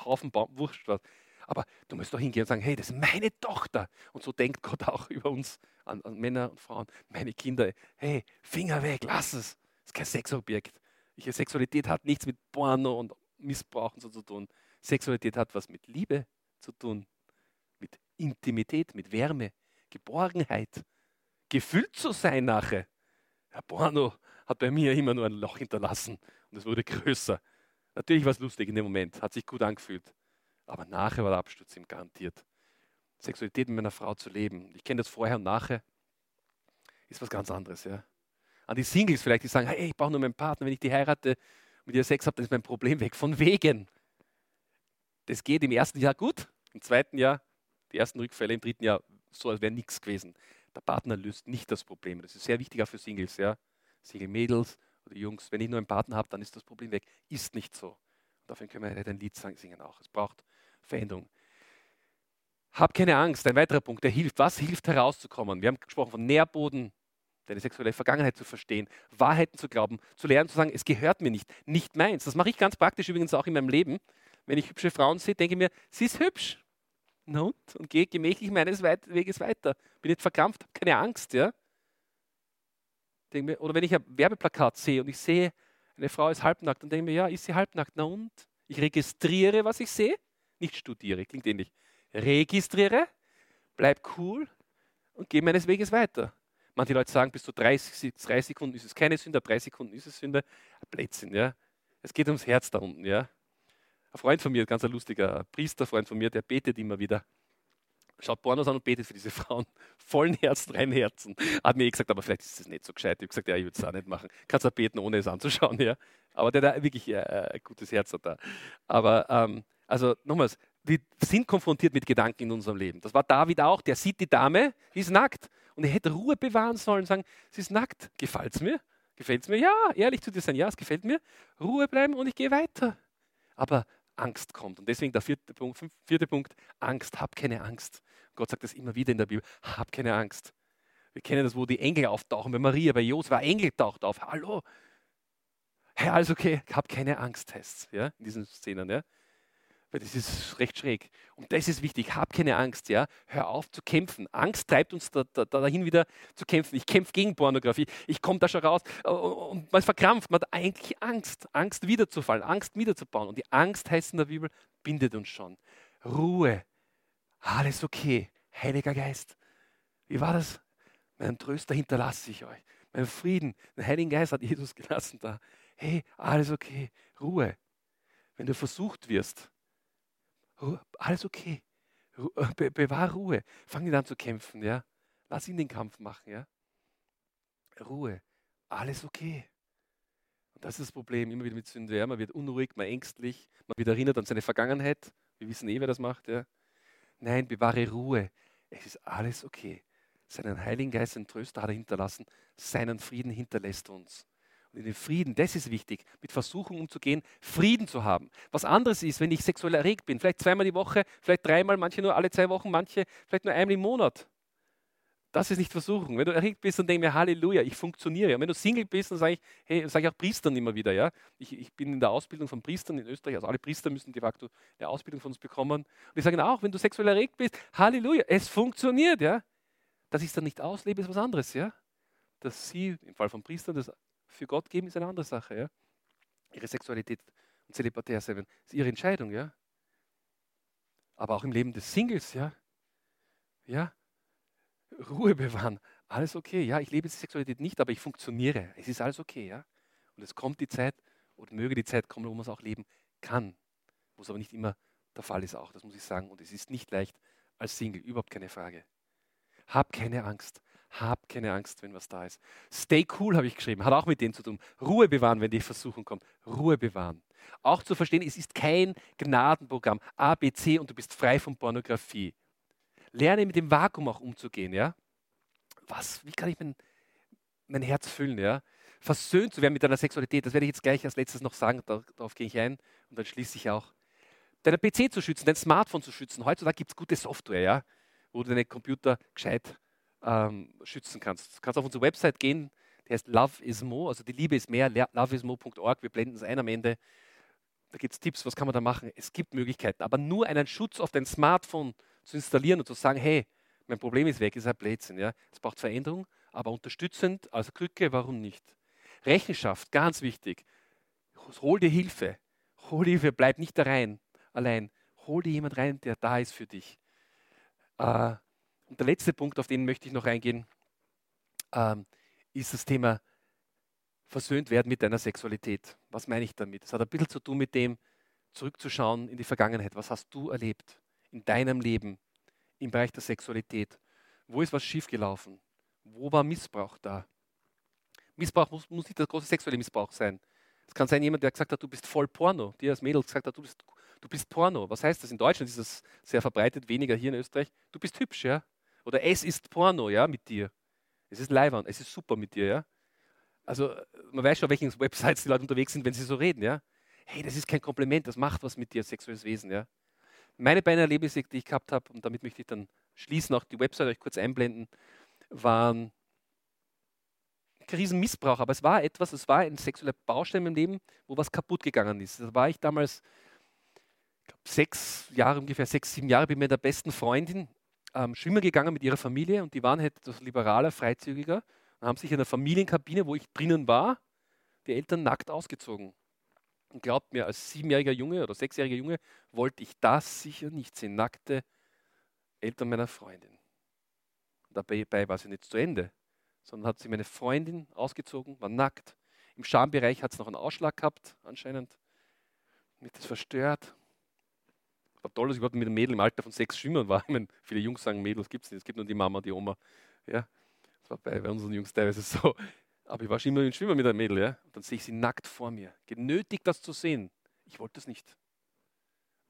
Haufen Baum, Wurscht was. Aber du musst doch hingehen und sagen, hey, das ist meine Tochter. Und so denkt Gott auch über uns, an, an Männer und Frauen, meine Kinder. Hey, Finger weg, lass es. Das ist kein Sexobjekt. Ich, Sexualität hat nichts mit Porno und Missbrauch und so zu tun. Sexualität hat was mit Liebe zu tun, mit Intimität, mit Wärme, Geborgenheit, gefüllt zu sein nachher. Herr Porno hat bei mir immer nur ein Loch hinterlassen und es wurde größer. Natürlich war es lustig in dem Moment, hat sich gut angefühlt. Aber nachher war der Absturz ihm garantiert. Sexualität mit meiner Frau zu leben. Ich kenne das vorher und nachher. Ist was ganz anderes, ja. An die Singles vielleicht, die sagen, hey, ich brauche nur meinen Partner, wenn ich die heirate, mit ihr Sex habe, dann ist mein Problem weg. Von wegen. Das geht im ersten Jahr gut, Im zweiten Jahr, die ersten Rückfälle, im dritten Jahr, so als wäre nichts gewesen. Der Partner löst nicht das Problem. Das ist sehr wichtig auch für Singles, ja. Single-Mädels oder Jungs. Wenn ich nur einen Partner habe, dann ist das Problem weg. Ist nicht so. Dafür können wir ein Lied singen auch. Es braucht Veränderung. Hab keine Angst. Ein weiterer Punkt, der hilft. Was hilft herauszukommen? Wir haben gesprochen von Nährboden, deine sexuelle Vergangenheit zu verstehen, Wahrheiten zu glauben, zu lernen, zu sagen, es gehört mir nicht, nicht meins. Das mache ich ganz praktisch übrigens auch in meinem Leben. Wenn ich hübsche Frauen sehe, denke ich mir, sie ist hübsch. Na und? Und gehe gemächlich meines Weges weiter. Bin nicht verkrampft, habe keine Angst. Ja? Mir, oder wenn ich ein Werbeplakat sehe und ich sehe, eine Frau ist halbnackt, dann denke ich mir, ja, ist sie halbnackt? Na und? Ich registriere, was ich sehe, nicht studiere, klingt ähnlich. Registriere, bleib cool und gehe meines Weges weiter. Manche Leute sagen, bis zu 30, 30 Sekunden ist es keine Sünde, 30 Sekunden ist es Sünde. Blödsinn, ja. Es geht ums Herz da unten, ja. Ein Freund von mir, ganz ein lustiger Priesterfreund von mir, der betet immer wieder. Schaut Pornos an und betet für diese Frauen. Vollen Herzen, rein Herzen. Hat mir eh gesagt, aber vielleicht ist das nicht so gescheit. Ich habe gesagt, ja, ich würde es auch nicht machen. Kannst du beten, ohne es anzuschauen, ja. Aber der da wirklich äh, ein gutes Herz hat da. Aber, ähm, also nochmals, wir sind konfrontiert mit Gedanken in unserem Leben. Das war David auch. Der sieht die Dame, die ist nackt. Und er hätte Ruhe bewahren sollen und sagen, sie ist nackt. Gefällt es mir? Gefällt es mir? Ja, ehrlich zu dir sein, ja, es gefällt mir. Ruhe bleiben und ich gehe weiter. Aber Angst kommt. Und deswegen der vierte Punkt, vierte Punkt Angst, hab keine Angst. Gott sagt das immer wieder in der Bibel, hab keine Angst. Wir kennen das, wo die Engel auftauchen, bei Maria, bei Josef, ein Engel taucht auf. Hallo. Herr, alles okay, hab keine Angst, heißt es ja, in diesen Szenen. Ja. Weil das ist recht schräg. Und das ist wichtig. Hab keine Angst, ja. Hör auf zu kämpfen. Angst treibt uns da, da, dahin wieder zu kämpfen. Ich kämpfe gegen Pornografie. Ich komme da schon raus. Und man verkrampft. Man hat eigentlich Angst. Angst wiederzufallen. Angst wiederzubauen. Und die Angst heißt in der Bibel, bindet uns schon. Ruhe. Alles okay. Heiliger Geist. Wie war das? Meinen Tröster hinterlasse ich euch. Mein Frieden. Den Heiligen Geist hat Jesus gelassen da. Hey, alles okay. Ruhe. Wenn du versucht wirst, alles okay. Be bewahr Ruhe. Fang nicht an zu kämpfen, ja. Lass ihn den Kampf machen, ja. Ruhe. Alles okay. Und das ist das Problem immer wieder mit Sünde. Ja. Man wird unruhig, man ängstlich, man wird erinnert an seine Vergangenheit. Wir wissen eh, wer das macht, ja. Nein, bewahre Ruhe. Es ist alles okay. Seinen Heiligen Geist, seinen Tröster hat er hinterlassen. Seinen Frieden hinterlässt uns und in den Frieden, das ist wichtig, mit Versuchungen umzugehen, Frieden zu haben. Was anderes ist, wenn ich sexuell erregt bin, vielleicht zweimal die Woche, vielleicht dreimal, manche nur alle zwei Wochen, manche vielleicht nur einmal im Monat. Das ist nicht Versuchung. Wenn du erregt bist, dann denke ich mir, Halleluja, ich funktioniere. Und wenn du Single bist, dann sage ich, hey, sage ich auch Priestern immer wieder, ja. Ich, ich, bin in der Ausbildung von Priestern in Österreich, also alle Priester müssen de facto eine Ausbildung von uns bekommen. Und ich sage auch, wenn du sexuell erregt bist, Halleluja, es funktioniert, ja. Dass ich es dann nicht auslebe, ist was anderes, ja. Dass sie, im Fall von Priestern, das für Gott geben, ist eine andere Sache. Ja? Ihre Sexualität und zelibatär sein, ist ihre Entscheidung. Ja? Aber auch im Leben des Singles, ja, ja, Ruhe bewahren, alles okay. Ja, ich lebe die Sexualität nicht, aber ich funktioniere. Es ist alles okay. Ja? Und es kommt die Zeit, oder möge die Zeit kommen, wo man es auch leben kann. Wo es aber nicht immer der Fall ist auch, das muss ich sagen. Und es ist nicht leicht als Single, überhaupt keine Frage. Hab keine Angst. Hab keine Angst, wenn was da ist. Stay cool habe ich geschrieben, hat auch mit dem zu tun. Ruhe bewahren, wenn die Versuchung kommt. Ruhe bewahren. Auch zu verstehen, es ist kein Gnadenprogramm. A, B, C und du bist frei von Pornografie. Lerne mit dem Vakuum auch umzugehen. Ja? Was, wie kann ich mein, mein Herz füllen? Ja? Versöhnt zu werden mit deiner Sexualität, das werde ich jetzt gleich als letztes noch sagen, darauf gehe ich ein und dann schließe ich auch. Deinen PC zu schützen, dein Smartphone zu schützen. Heutzutage gibt es gute Software, ja? wo du deine Computer gescheit ähm, schützen kannst. Du kannst auf unsere Website gehen, die heißt Love is More, also die Liebe ist mehr, loveismore.org, wir blenden es ein am Ende. Da gibt es Tipps, was kann man da machen. Es gibt Möglichkeiten, aber nur einen Schutz auf dein Smartphone zu installieren und zu sagen, hey, mein Problem ist weg, ist ein Blödsinn. Ja? Es braucht Veränderung, aber unterstützend, als Krücke, warum nicht? Rechenschaft, ganz wichtig. Hol dir Hilfe. Hol dir Hilfe, bleib nicht da rein, allein. Hol dir jemand rein, der da ist für dich. Äh, und der letzte Punkt, auf den möchte ich noch eingehen, ähm, ist das Thema versöhnt werden mit deiner Sexualität. Was meine ich damit? Es hat ein bisschen zu tun mit dem, zurückzuschauen in die Vergangenheit. Was hast du erlebt in deinem Leben im Bereich der Sexualität? Wo ist was schiefgelaufen? Wo war Missbrauch da? Missbrauch muss, muss nicht der große sexuelle Missbrauch sein. Es kann sein, jemand, der gesagt hat, du bist voll Porno, dir als Mädel gesagt hat, du bist, du bist Porno. Was heißt das? In Deutschland ist das sehr verbreitet, weniger hier in Österreich. Du bist hübsch, ja? Oder es ist Porno, ja, mit dir. Es ist leiwand, es ist super mit dir, ja? Also man weiß schon, auf welchen Websites die Leute unterwegs sind, wenn sie so reden, ja? Hey, das ist kein Kompliment, das macht was mit dir, sexuelles Wesen, ja? Meine beiden Erlebnisse, die ich gehabt habe, und damit möchte ich dann schließen, auch die Website euch kurz einblenden, waren kein Riesenmissbrauch, aber es war etwas, es war ein sexueller Baustein im Leben, wo was kaputt gegangen ist. Da war ich damals, glaub, sechs Jahre, ungefähr sechs, sieben Jahre, bin mit der besten Freundin ähm, schwimmen gegangen mit ihrer Familie und die waren halt etwas liberaler, freizügiger und haben sich in der Familienkabine, wo ich drinnen war, die Eltern nackt ausgezogen. Und glaubt mir, als siebenjähriger Junge oder sechsjähriger Junge wollte ich das sicher nicht sehen. Nackte Eltern meiner Freundin. Dabei war sie nicht zu Ende, sondern hat sie meine Freundin ausgezogen, war nackt. Im Schambereich hat es noch einen Ausschlag gehabt, anscheinend. Mich das verstört. War toll, dass ich überhaupt mit einem Mädel im Alter von sechs schwimmen war. Ich meine, viele Jungs sagen, Mädels gibt es nicht. Es gibt nur die Mama, die Oma. Ja, das war bei, unseren Jungs teilweise so. Aber ich war schon immer ein Schwimmer mit einem Mädel. Ja? Und dann sehe ich sie nackt vor mir. Genötigt, das zu sehen. Ich wollte das nicht.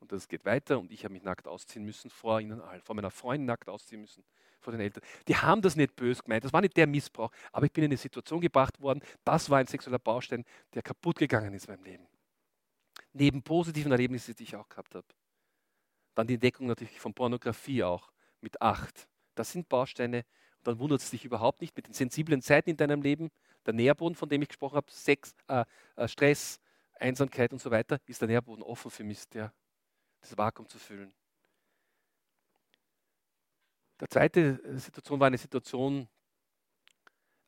Und das geht weiter und ich habe mich nackt ausziehen müssen vor ihnen allen, vor meiner Freundin nackt ausziehen müssen, vor den Eltern. Die haben das nicht böse gemeint, das war nicht der Missbrauch, aber ich bin in eine Situation gebracht worden, das war ein sexueller Baustein, der kaputt gegangen ist in meinem Leben. Neben positiven Erlebnissen, die ich auch gehabt habe. Dann die Entdeckung natürlich von Pornografie auch mit acht. Das sind Bausteine und dann wundert es dich überhaupt nicht mit den sensiblen Zeiten in deinem Leben, der Nährboden, von dem ich gesprochen habe, Sex, äh, äh Stress, Einsamkeit und so weiter, ist der Nährboden offen für Mist. Ja das Vakuum zu füllen. Die zweite äh, Situation war eine Situation,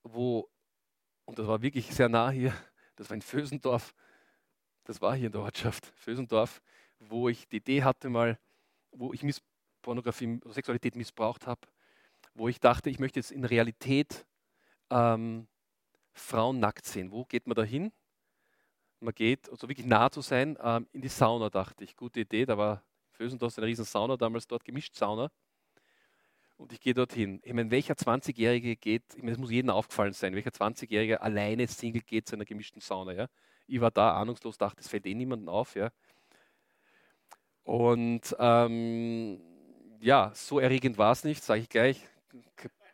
wo, und das war wirklich sehr nah hier, das war in Vösendorf, das war hier in der Ortschaft, Vösendorf, wo ich die Idee hatte mal, wo ich Miss Pornografie, Sexualität missbraucht habe, wo ich dachte, ich möchte jetzt in Realität ähm, Frauen nackt sehen. Wo geht man da hin? man geht, also wirklich nah zu sein, ähm, in die Sauna, dachte ich. Gute Idee, da war Fösendorf eine riesen Sauna, damals dort gemischt Sauna. Und ich gehe dorthin. Ich meine, welcher 20-Jährige geht, ich meine, es muss jedem aufgefallen sein, welcher 20-Jährige alleine Single geht zu einer gemischten Sauna. Ja? Ich war da ahnungslos, dachte, es fällt eh niemandem auf. Ja? Und ähm, ja, so erregend war es nicht, sage ich gleich.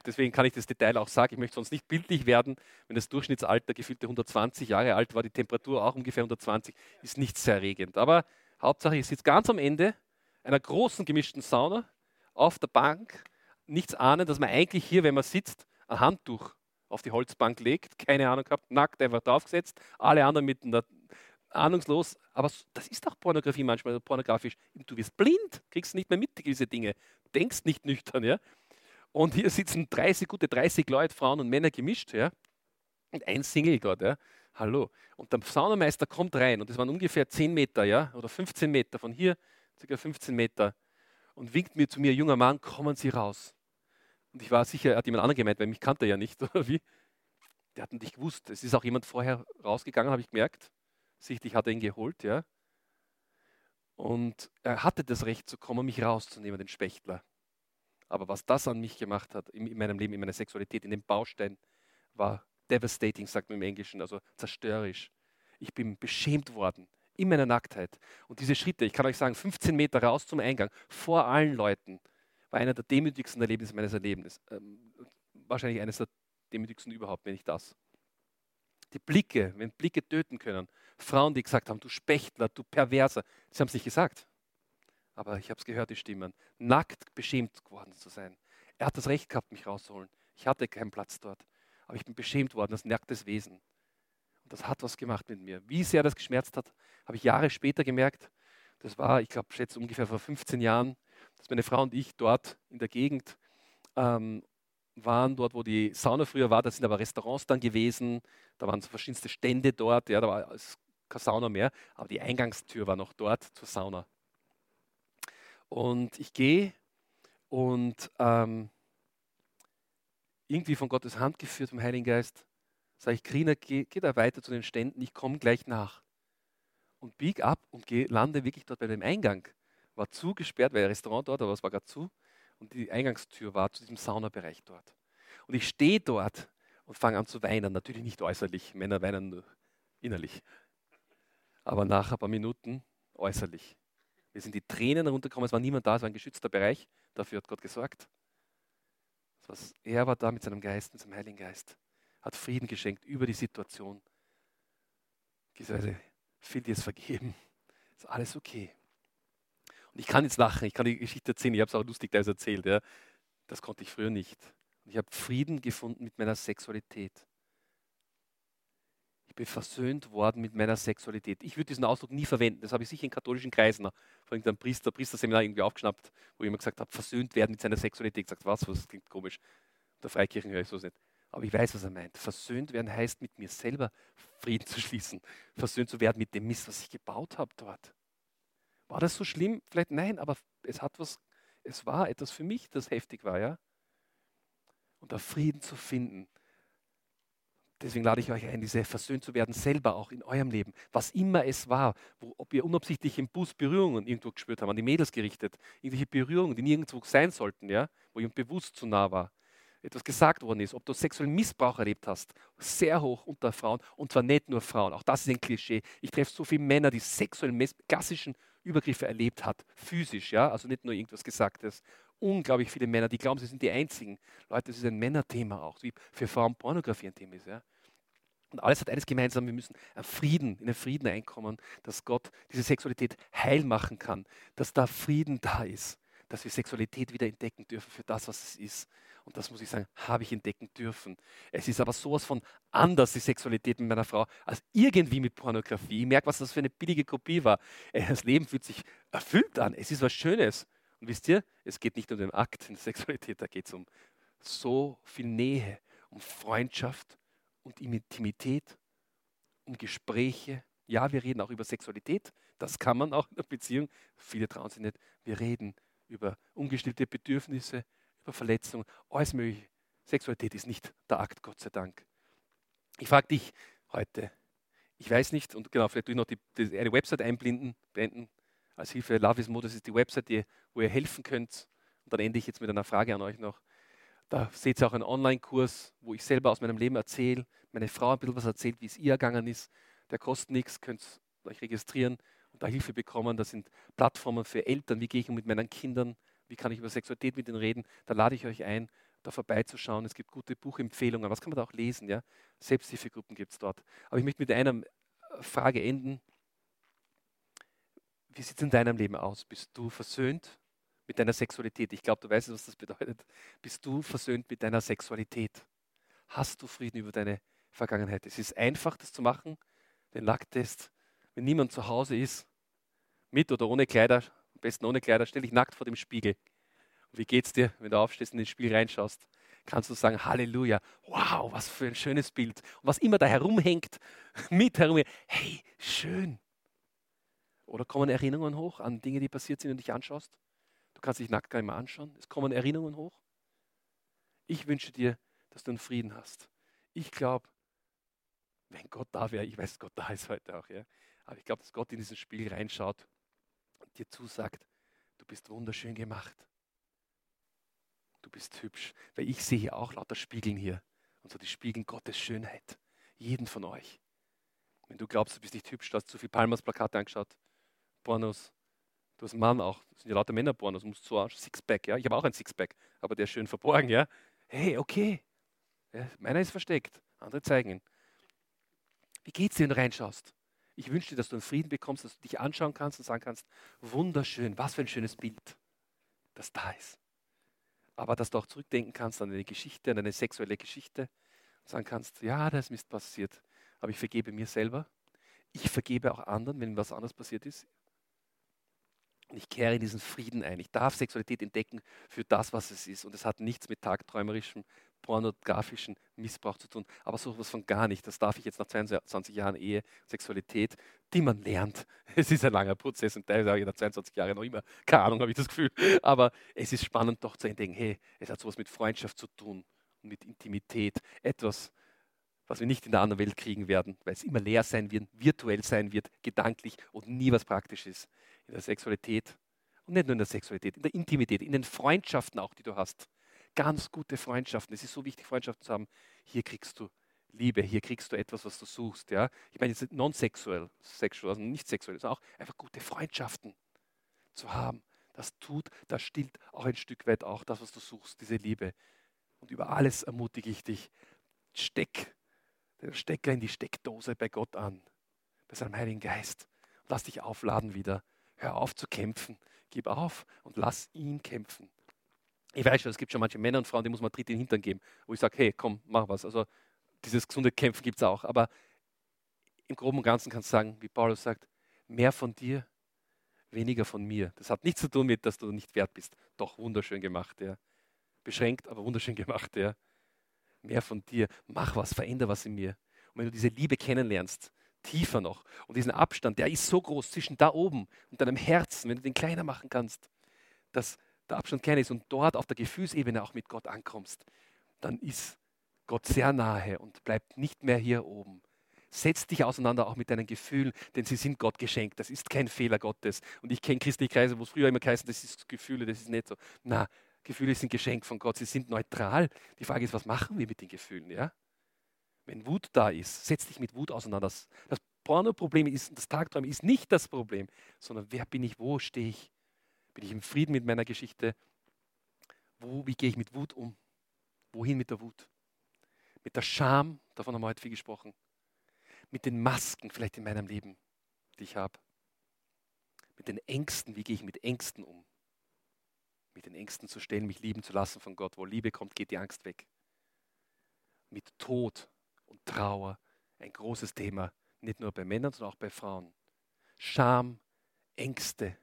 Deswegen kann ich das Detail auch sagen. Ich möchte sonst nicht bildlich werden, wenn das Durchschnittsalter gefühlte 120 Jahre alt war, die Temperatur auch ungefähr 120, ist nicht sehr erregend. Aber Hauptsache, ich sitze ganz am Ende einer großen gemischten Sauna auf der Bank, nichts ahnen, dass man eigentlich hier, wenn man sitzt, ein Handtuch auf die Holzbank legt, keine Ahnung gehabt, nackt einfach draufgesetzt, alle anderen mit einer ahnungslos, aber das ist auch Pornografie manchmal, pornografisch. Du wirst blind, kriegst nicht mehr mit diese Dinge, denkst nicht nüchtern, ja. Und hier sitzen 30, gute 30 Leute, Frauen und Männer gemischt, ja. Und ein Single dort, ja. Hallo. Und der Saunameister kommt rein und das waren ungefähr 10 Meter, ja, oder 15 Meter, von hier circa 15 Meter und winkt mir zu mir, junger Mann, kommen Sie raus. Und ich war sicher, er hat jemand anderen gemeint, weil mich kannte er ja nicht, oder wie? Der hat nicht gewusst. Es ist auch jemand vorher rausgegangen, habe ich gemerkt. Sichtlich hat er ihn geholt, ja. Und er hatte das Recht zu kommen, mich rauszunehmen, den Spechtler. Aber was das an mich gemacht hat, in, meinem Leben, in meiner Sexualität, in dem Baustein, war devastating, sagt man im Englischen, also zerstörerisch. Ich bin beschämt worden in meiner Nacktheit. Und diese Schritte, ich kann euch sagen, 15 Meter raus zum Eingang, vor allen Leuten, war einer der demütigsten Erlebnisse meines Erlebnisses. Ähm, wahrscheinlich eines der demütigsten überhaupt, wenn nicht das. Die Blicke, wenn Blicke töten können. Frauen, die gesagt haben, du Spechtler, du Perverser. Sie haben es nicht gesagt aber ich habe es gehört, die Stimmen, nackt beschämt geworden zu sein. Er hat das Recht gehabt, mich rauszuholen. Ich hatte keinen Platz dort, aber ich bin beschämt worden, das nacktes Wesen. Und das hat was gemacht mit mir. Wie sehr das geschmerzt hat, habe ich Jahre später gemerkt. Das war, ich glaube, schätze ungefähr vor 15 Jahren, dass meine Frau und ich dort in der Gegend ähm, waren, dort wo die Sauna früher war. Da sind aber Restaurants dann gewesen. Da waren so verschiedenste Stände dort. Ja, da war keine Sauna mehr, aber die Eingangstür war noch dort zur Sauna. Und ich gehe und ähm, irgendwie von Gottes Hand geführt vom Heiligen Geist, sage ich, Krina, geh, geh, da weiter zu den Ständen, ich komme gleich nach. Und bieg ab und geh, lande wirklich dort bei dem Eingang. War zugesperrt, weil ein Restaurant dort, aber es war gerade zu. Und die Eingangstür war zu diesem Saunabereich dort. Und ich stehe dort und fange an zu weinen. Natürlich nicht äußerlich, Männer weinen nur innerlich. aber nach ein paar Minuten äußerlich. Wir sind die Tränen runtergekommen, es war niemand da, es war ein geschützter Bereich, dafür hat Gott gesorgt. Er war da mit seinem Geist, mit seinem Heiligen Geist, hat Frieden geschenkt über die Situation. Gesagt, viel dir es vergeben, ist alles okay. Ich kann jetzt lachen, ich kann die Geschichte erzählen, ich habe es auch lustig da erzählt. Ja. Das konnte ich früher nicht. Ich habe Frieden gefunden mit meiner Sexualität. Ich bin versöhnt worden mit meiner Sexualität. Ich würde diesen Ausdruck nie verwenden. Das habe ich sicher in katholischen Kreisen, vor irgendeinem Priester, Priesterseminar irgendwie aufgeschnappt, wo ich immer gesagt habe, versöhnt werden mit seiner Sexualität. Ich gesagt, was, was klingt komisch. Der Freikirchen höre ich so nicht. Aber ich weiß, was er meint. Versöhnt werden heißt, mit mir selber Frieden zu schließen. Versöhnt zu werden mit dem Mist, was ich gebaut habe dort. War das so schlimm? Vielleicht nein, aber es hat was, es war etwas für mich, das heftig war, ja. Und da Frieden zu finden. Deswegen lade ich euch ein, diese versöhnt zu werden, selber auch in eurem Leben. Was immer es war, wo, ob ihr unabsichtlich im Bus Berührungen irgendwo gespürt habt, an die Mädels gerichtet, irgendwelche Berührungen, die nirgendwo sein sollten, ja, wo ihr bewusst zu nah war, etwas gesagt worden ist, ob du sexuellen Missbrauch erlebt hast, sehr hoch unter Frauen und zwar nicht nur Frauen. Auch das ist ein Klischee. Ich treffe so viele Männer, die sexuellen, klassischen Übergriffe erlebt hat, physisch, ja, also nicht nur irgendwas Gesagtes. Unglaublich viele Männer, die glauben, sie sind die einzigen. Leute, das ist ein Männerthema auch, wie für Frauen Pornografie ein Thema ist, ja. Und alles hat eines gemeinsam, wir müssen Frieden, in den Frieden einkommen, dass Gott diese Sexualität heil machen kann, dass da Frieden da ist, dass wir Sexualität wieder entdecken dürfen für das, was es ist. Und das muss ich sagen, habe ich entdecken dürfen. Es ist aber sowas von anders, die Sexualität mit meiner Frau, als irgendwie mit Pornografie. Ich merke, was das für eine billige Kopie war. Äh, das Leben fühlt sich erfüllt an. Es ist was Schönes. Und wisst ihr, es geht nicht um den Akt in der Sexualität, da geht es um so viel Nähe, um Freundschaft und Intimität, um Gespräche. Ja, wir reden auch über Sexualität. Das kann man auch in der Beziehung. Viele trauen sich nicht. Wir reden über ungestillte Bedürfnisse, über Verletzungen, alles mögliche. Sexualität ist nicht der Akt, Gott sei Dank. Ich frage dich heute, ich weiß nicht, und genau, vielleicht tue ich noch die, die, eine Website einblenden, blenden, als Hilfe. Love is More, das ist die Website, die, wo ihr helfen könnt. Und dann ende ich jetzt mit einer Frage an euch noch. Da seht ihr auch einen Online-Kurs, wo ich selber aus meinem Leben erzähle, meine Frau ein bisschen was erzählt, wie es ihr ergangen ist. Der kostet nichts, könnt euch registrieren und da Hilfe bekommen. Das sind Plattformen für Eltern, wie gehe ich mit meinen Kindern, wie kann ich über Sexualität mit ihnen reden, da lade ich euch ein, da vorbeizuschauen. Es gibt gute Buchempfehlungen, was kann man da auch lesen? Ja? Selbsthilfegruppen gibt es dort. Aber ich möchte mit einer äh, Frage enden. Wie sieht es in deinem Leben aus? Bist du versöhnt mit deiner Sexualität? Ich glaube, du weißt, was das bedeutet. Bist du versöhnt mit deiner Sexualität? Hast du Frieden über deine Vergangenheit? Es ist einfach, das zu machen, den Lacktest. Wenn niemand zu Hause ist, mit oder ohne Kleider, am besten ohne Kleider, stell dich nackt vor dem Spiegel. Und wie geht's dir, wenn du aufstehst und ins Spiel reinschaust? Kannst du sagen, Halleluja, wow, was für ein schönes Bild. Und was immer da herumhängt, mit herum, hey, schön. Oder kommen Erinnerungen hoch an Dinge, die passiert sind und dich anschaust? Du kannst dich nackt gar nicht mehr anschauen. Es kommen Erinnerungen hoch. Ich wünsche dir, dass du einen Frieden hast. Ich glaube, wenn Gott da wäre, ich weiß, Gott da ist heute auch, ja. Aber ich glaube, dass Gott in dieses Spiel reinschaut und dir zusagt, du bist wunderschön gemacht. Du bist hübsch. Weil ich sehe auch lauter Spiegeln hier. Und so die spiegeln Gottes Schönheit. Jeden von euch. Wenn du glaubst, du bist nicht hübsch, du hast zu viel Palmas-Plakate angeschaut, Pornos. Du hast einen Mann auch. Das sind ja lauter Männer-Pornos. Du musst so anschauen. Sixpack, ja. Ich habe auch ein Sixpack, aber der ist schön verborgen, ja. Hey, okay. Ja, meiner ist versteckt. Andere zeigen ihn. Wie geht's dir, wenn du reinschaust? Ich wünsche dir, dass du einen Frieden bekommst, dass du dich anschauen kannst und sagen kannst, wunderschön, was für ein schönes Bild, das da ist. Aber dass du auch zurückdenken kannst an eine Geschichte, an eine sexuelle Geschichte und sagen kannst, ja, da ist Mist passiert, aber ich vergebe mir selber. Ich vergebe auch anderen, wenn was anderes passiert ist. Und ich kehre in diesen Frieden ein. Ich darf Sexualität entdecken für das, was es ist. Und es hat nichts mit tagträumerischem pornografischen Missbrauch zu tun. Aber sowas von gar nicht. Das darf ich jetzt nach 22 Jahren Ehe, Sexualität, die man lernt. Es ist ein langer Prozess und teilweise habe ich nach 22 Jahren noch immer, keine Ahnung, habe ich das Gefühl. Aber es ist spannend doch zu entdecken, hey, es hat sowas mit Freundschaft zu tun und mit Intimität. Etwas, was wir nicht in der anderen Welt kriegen werden, weil es immer leer sein wird, virtuell sein wird, gedanklich und nie was praktisch ist. In der Sexualität und nicht nur in der Sexualität, in der Intimität, in den Freundschaften auch, die du hast ganz gute Freundschaften. Es ist so wichtig, Freundschaften zu haben. Hier kriegst du Liebe, hier kriegst du etwas, was du suchst. Ja? Ich meine jetzt non-sexuell, sexual, also nicht sexuell, sondern auch einfach gute Freundschaften zu haben. Das tut, das stillt auch ein Stück weit auch das, was du suchst, diese Liebe. Und über alles ermutige ich dich, steck den Stecker in die Steckdose bei Gott an, bei seinem Heiligen Geist. Und lass dich aufladen wieder. Hör auf zu kämpfen. Gib auf und lass ihn kämpfen. Ich weiß schon, es gibt schon manche Männer und Frauen, die muss man Tritt in den Hintern geben, wo ich sage, hey, komm, mach was. Also dieses gesunde Kämpfen gibt es auch. Aber im Groben und Ganzen kannst du sagen, wie Paulus sagt, mehr von dir, weniger von mir. Das hat nichts zu tun mit, dass du nicht wert bist. Doch, wunderschön gemacht, ja. Beschränkt, aber wunderschön gemacht, ja. Mehr von dir. Mach was, veränder was in mir. Und wenn du diese Liebe kennenlernst, tiefer noch, und diesen Abstand, der ist so groß zwischen da oben und deinem Herzen, wenn du den kleiner machen kannst, dass der Abstand klein ist und dort auf der Gefühlsebene auch mit Gott ankommst, dann ist Gott sehr nahe und bleibt nicht mehr hier oben. Setz dich auseinander auch mit deinen Gefühlen, denn sie sind Gott geschenkt. Das ist kein Fehler Gottes. Und ich kenne christliche Kreise, wo es früher immer geheißen, das ist Gefühle, das ist nicht so. Na, Gefühle sind Geschenk von Gott. Sie sind neutral. Die Frage ist, was machen wir mit den Gefühlen? Ja? Wenn Wut da ist, setz dich mit Wut auseinander. Das, Porno-Problem ist, das Tagträumen ist nicht das Problem, sondern wer bin ich, wo stehe ich? Bin ich im Frieden mit meiner Geschichte? Wo, wie gehe ich mit Wut um? Wohin mit der Wut? Mit der Scham, davon haben wir heute viel gesprochen. Mit den Masken vielleicht in meinem Leben, die ich habe. Mit den Ängsten, wie gehe ich mit Ängsten um? Mit den Ängsten zu stellen, mich lieben zu lassen von Gott. Wo Liebe kommt, geht die Angst weg. Mit Tod und Trauer, ein großes Thema, nicht nur bei Männern, sondern auch bei Frauen. Scham, Ängste,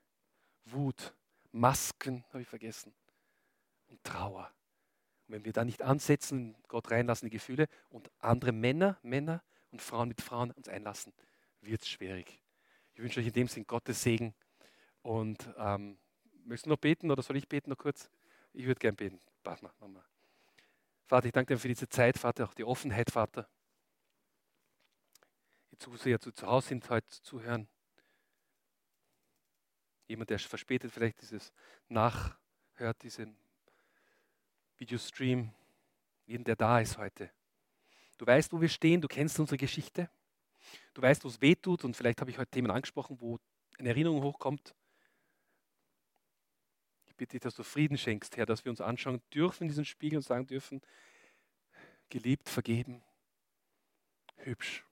Wut, Masken, habe ich vergessen, und Trauer. Und wenn wir da nicht ansetzen, Gott reinlassen, die Gefühle, und andere Männer, Männer und Frauen mit Frauen uns einlassen, wird es schwierig. Ich wünsche euch in dem Sinn Gottes Segen. Und ähm, möchtest du noch beten oder soll ich beten noch kurz? Ich würde gern beten. Mama. Vater, ich danke dir für diese Zeit, Vater, auch die Offenheit, Vater. Die Zuseher, zu Hause sind, heute zuhören. Jemand, der verspätet vielleicht dieses nachhört, diesen Videostream, jeden, der da ist heute. Du weißt, wo wir stehen, du kennst unsere Geschichte. Du weißt, wo es weh tut und vielleicht habe ich heute Themen angesprochen, wo eine Erinnerung hochkommt. Ich bitte dich, dass du Frieden schenkst, Herr, dass wir uns anschauen dürfen in diesen Spiegel und sagen dürfen, geliebt, vergeben, hübsch,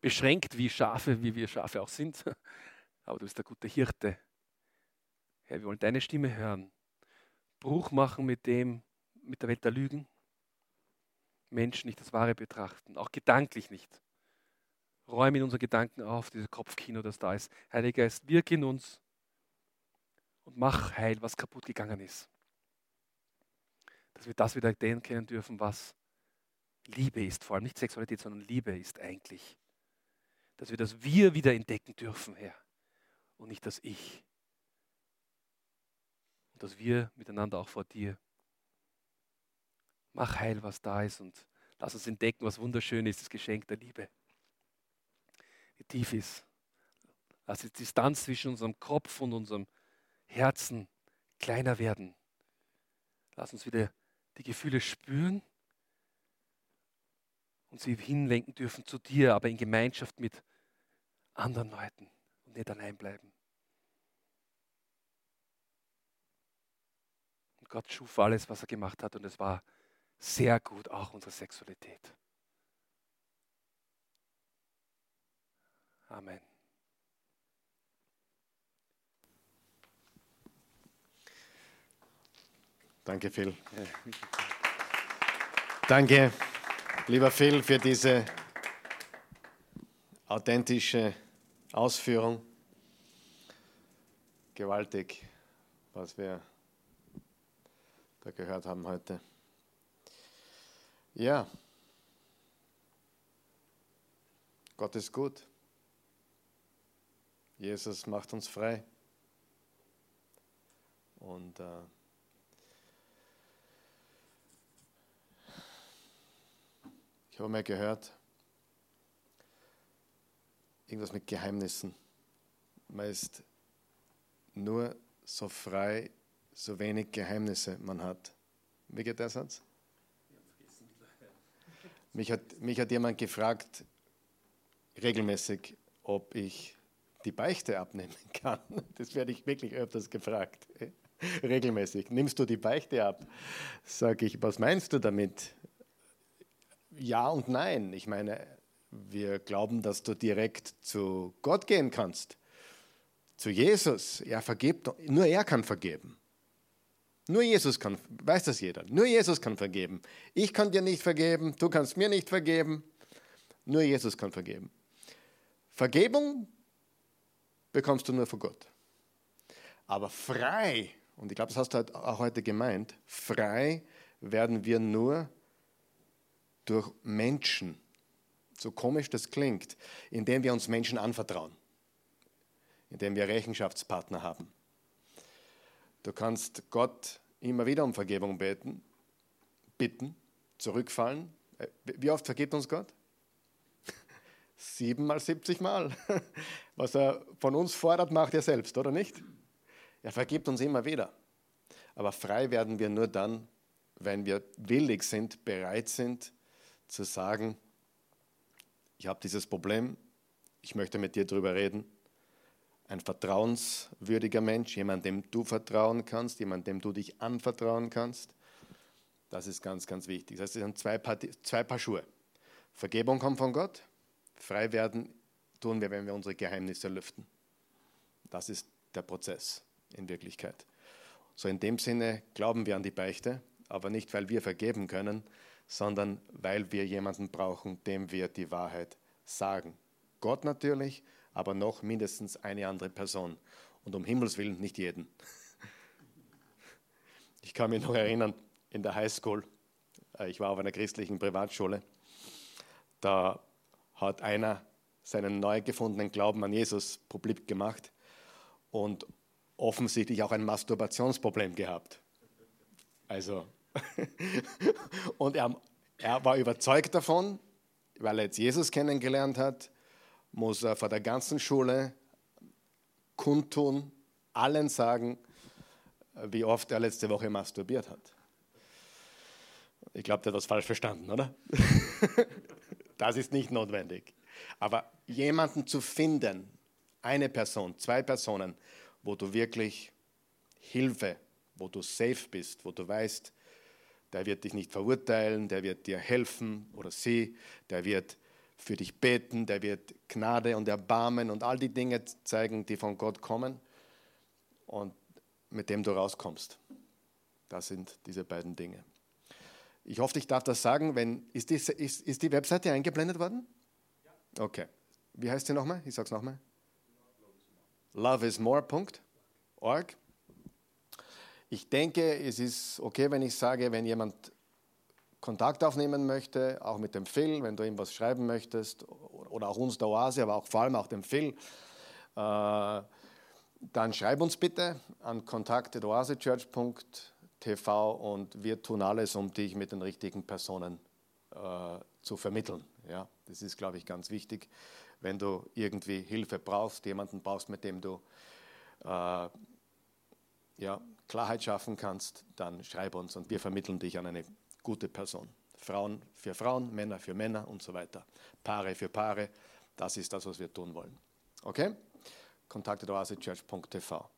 beschränkt wie Schafe, wie wir Schafe auch sind, aber du bist der gute Hirte. Herr, wir wollen deine Stimme hören. Bruch machen mit dem, mit der Welt der Lügen. Menschen nicht das Wahre betrachten, auch gedanklich nicht. Räume in unsere Gedanken auf, dieses Kopfkino, das da ist. Heiliger Geist, wirke in uns und mach heil, was kaputt gegangen ist. Dass wir das wieder kennen dürfen, was Liebe ist, vor allem nicht Sexualität, sondern Liebe ist eigentlich. Dass wir das Wir wieder entdecken dürfen, Herr, und nicht das Ich. Und dass wir miteinander auch vor dir Mach heil, was da ist und lass uns entdecken, was wunderschön ist, das Geschenk der Liebe. Wie tief ist. Lass die Distanz zwischen unserem Kopf und unserem Herzen kleiner werden. Lass uns wieder die Gefühle spüren und sie hinlenken dürfen zu dir, aber in Gemeinschaft mit anderen Leuten und nicht allein bleiben. Und Gott schuf alles, was er gemacht hat und es war sehr gut auch unsere Sexualität. Amen.
Danke, Phil. Danke, lieber Phil, für diese authentische Ausführung. Gewaltig, was wir da gehört haben heute. Ja, Gott ist gut. Jesus macht uns frei. Und äh, ich habe mal gehört, irgendwas mit Geheimnissen. Man ist nur so frei, so wenig Geheimnisse man hat. Wie geht der Satz? Mich hat, mich hat jemand gefragt, regelmäßig, ob ich die Beichte abnehmen kann. Das werde ich wirklich öfters gefragt. Regelmäßig. Nimmst du die Beichte ab? Sage ich, was meinst du damit? Ja und nein. Ich meine, wir glauben, dass du direkt zu Gott gehen kannst. Zu Jesus. Er vergibt, nur er kann vergeben. Nur Jesus kann, weiß das jeder, nur Jesus kann vergeben. Ich kann dir nicht vergeben, du kannst mir nicht vergeben, nur Jesus kann vergeben. Vergebung bekommst du nur von Gott. Aber frei, und ich glaube, das hast du auch heute gemeint, frei werden wir nur durch Menschen, so komisch das klingt, indem wir uns Menschen anvertrauen, indem wir Rechenschaftspartner haben. Du kannst Gott immer wieder um Vergebung beten, bitten, zurückfallen. Äh, wie oft vergibt uns Gott? Sieben mal 70 Mal. Was er von uns fordert, macht er selbst, oder nicht? Er vergibt uns immer wieder. Aber frei werden wir nur dann, wenn wir willig sind, bereit sind zu sagen, ich habe dieses Problem, ich möchte mit dir darüber reden ein vertrauenswürdiger Mensch, jemand, dem du vertrauen kannst, jemand, dem du dich anvertrauen kannst. Das ist ganz, ganz wichtig. Das sind zwei Paar, zwei Paar Schuhe. Vergebung kommt von Gott, frei werden tun wir, wenn wir unsere Geheimnisse lüften. Das ist der Prozess in Wirklichkeit. So in dem Sinne glauben wir an die Beichte, aber nicht, weil wir vergeben können, sondern weil wir jemanden brauchen, dem wir die Wahrheit sagen. Gott natürlich, aber noch mindestens eine andere Person. Und um Himmels Willen nicht jeden. Ich kann mich noch erinnern, in der Highschool, äh, ich war auf einer christlichen Privatschule, da hat einer seinen neu gefundenen Glauben an Jesus publik gemacht und offensichtlich auch ein Masturbationsproblem gehabt. Also, und er, er war überzeugt davon, weil er jetzt Jesus kennengelernt hat, muss er vor der ganzen Schule kundtun, allen sagen, wie oft er letzte Woche masturbiert hat. Ich glaube, der hat das falsch verstanden, oder? das ist nicht notwendig. Aber jemanden zu finden, eine Person, zwei Personen, wo du wirklich Hilfe, wo du safe bist, wo du weißt, der wird dich nicht verurteilen, der wird dir helfen oder sie, der wird für dich beten, der wird Gnade und Erbarmen und all die Dinge zeigen, die von Gott kommen und mit dem du rauskommst. Das sind diese beiden Dinge. Ich hoffe, ich darf das sagen. Wenn, ist, die, ist, ist die Webseite eingeblendet worden? Okay. Wie heißt sie nochmal? Ich sage es nochmal. Loveismore.org. Ich denke, es ist okay, wenn ich sage, wenn jemand Kontakt aufnehmen möchte, auch mit dem Phil, wenn du ihm was schreiben möchtest, oder auch uns der Oase, aber auch vor allem auch dem Phil, äh, dann schreib uns bitte an kontakt.oasechurch.tv und wir tun alles, um dich mit den richtigen Personen äh, zu vermitteln. Ja, das ist, glaube ich, ganz wichtig. Wenn du irgendwie Hilfe brauchst, jemanden brauchst, mit dem du äh, ja, Klarheit schaffen kannst, dann schreib uns und wir vermitteln dich an eine gute Person. Frauen für Frauen, Männer für Männer und so weiter. Paare für Paare. Das ist das, was wir tun wollen. Okay? Kontakte oasechurch.tv.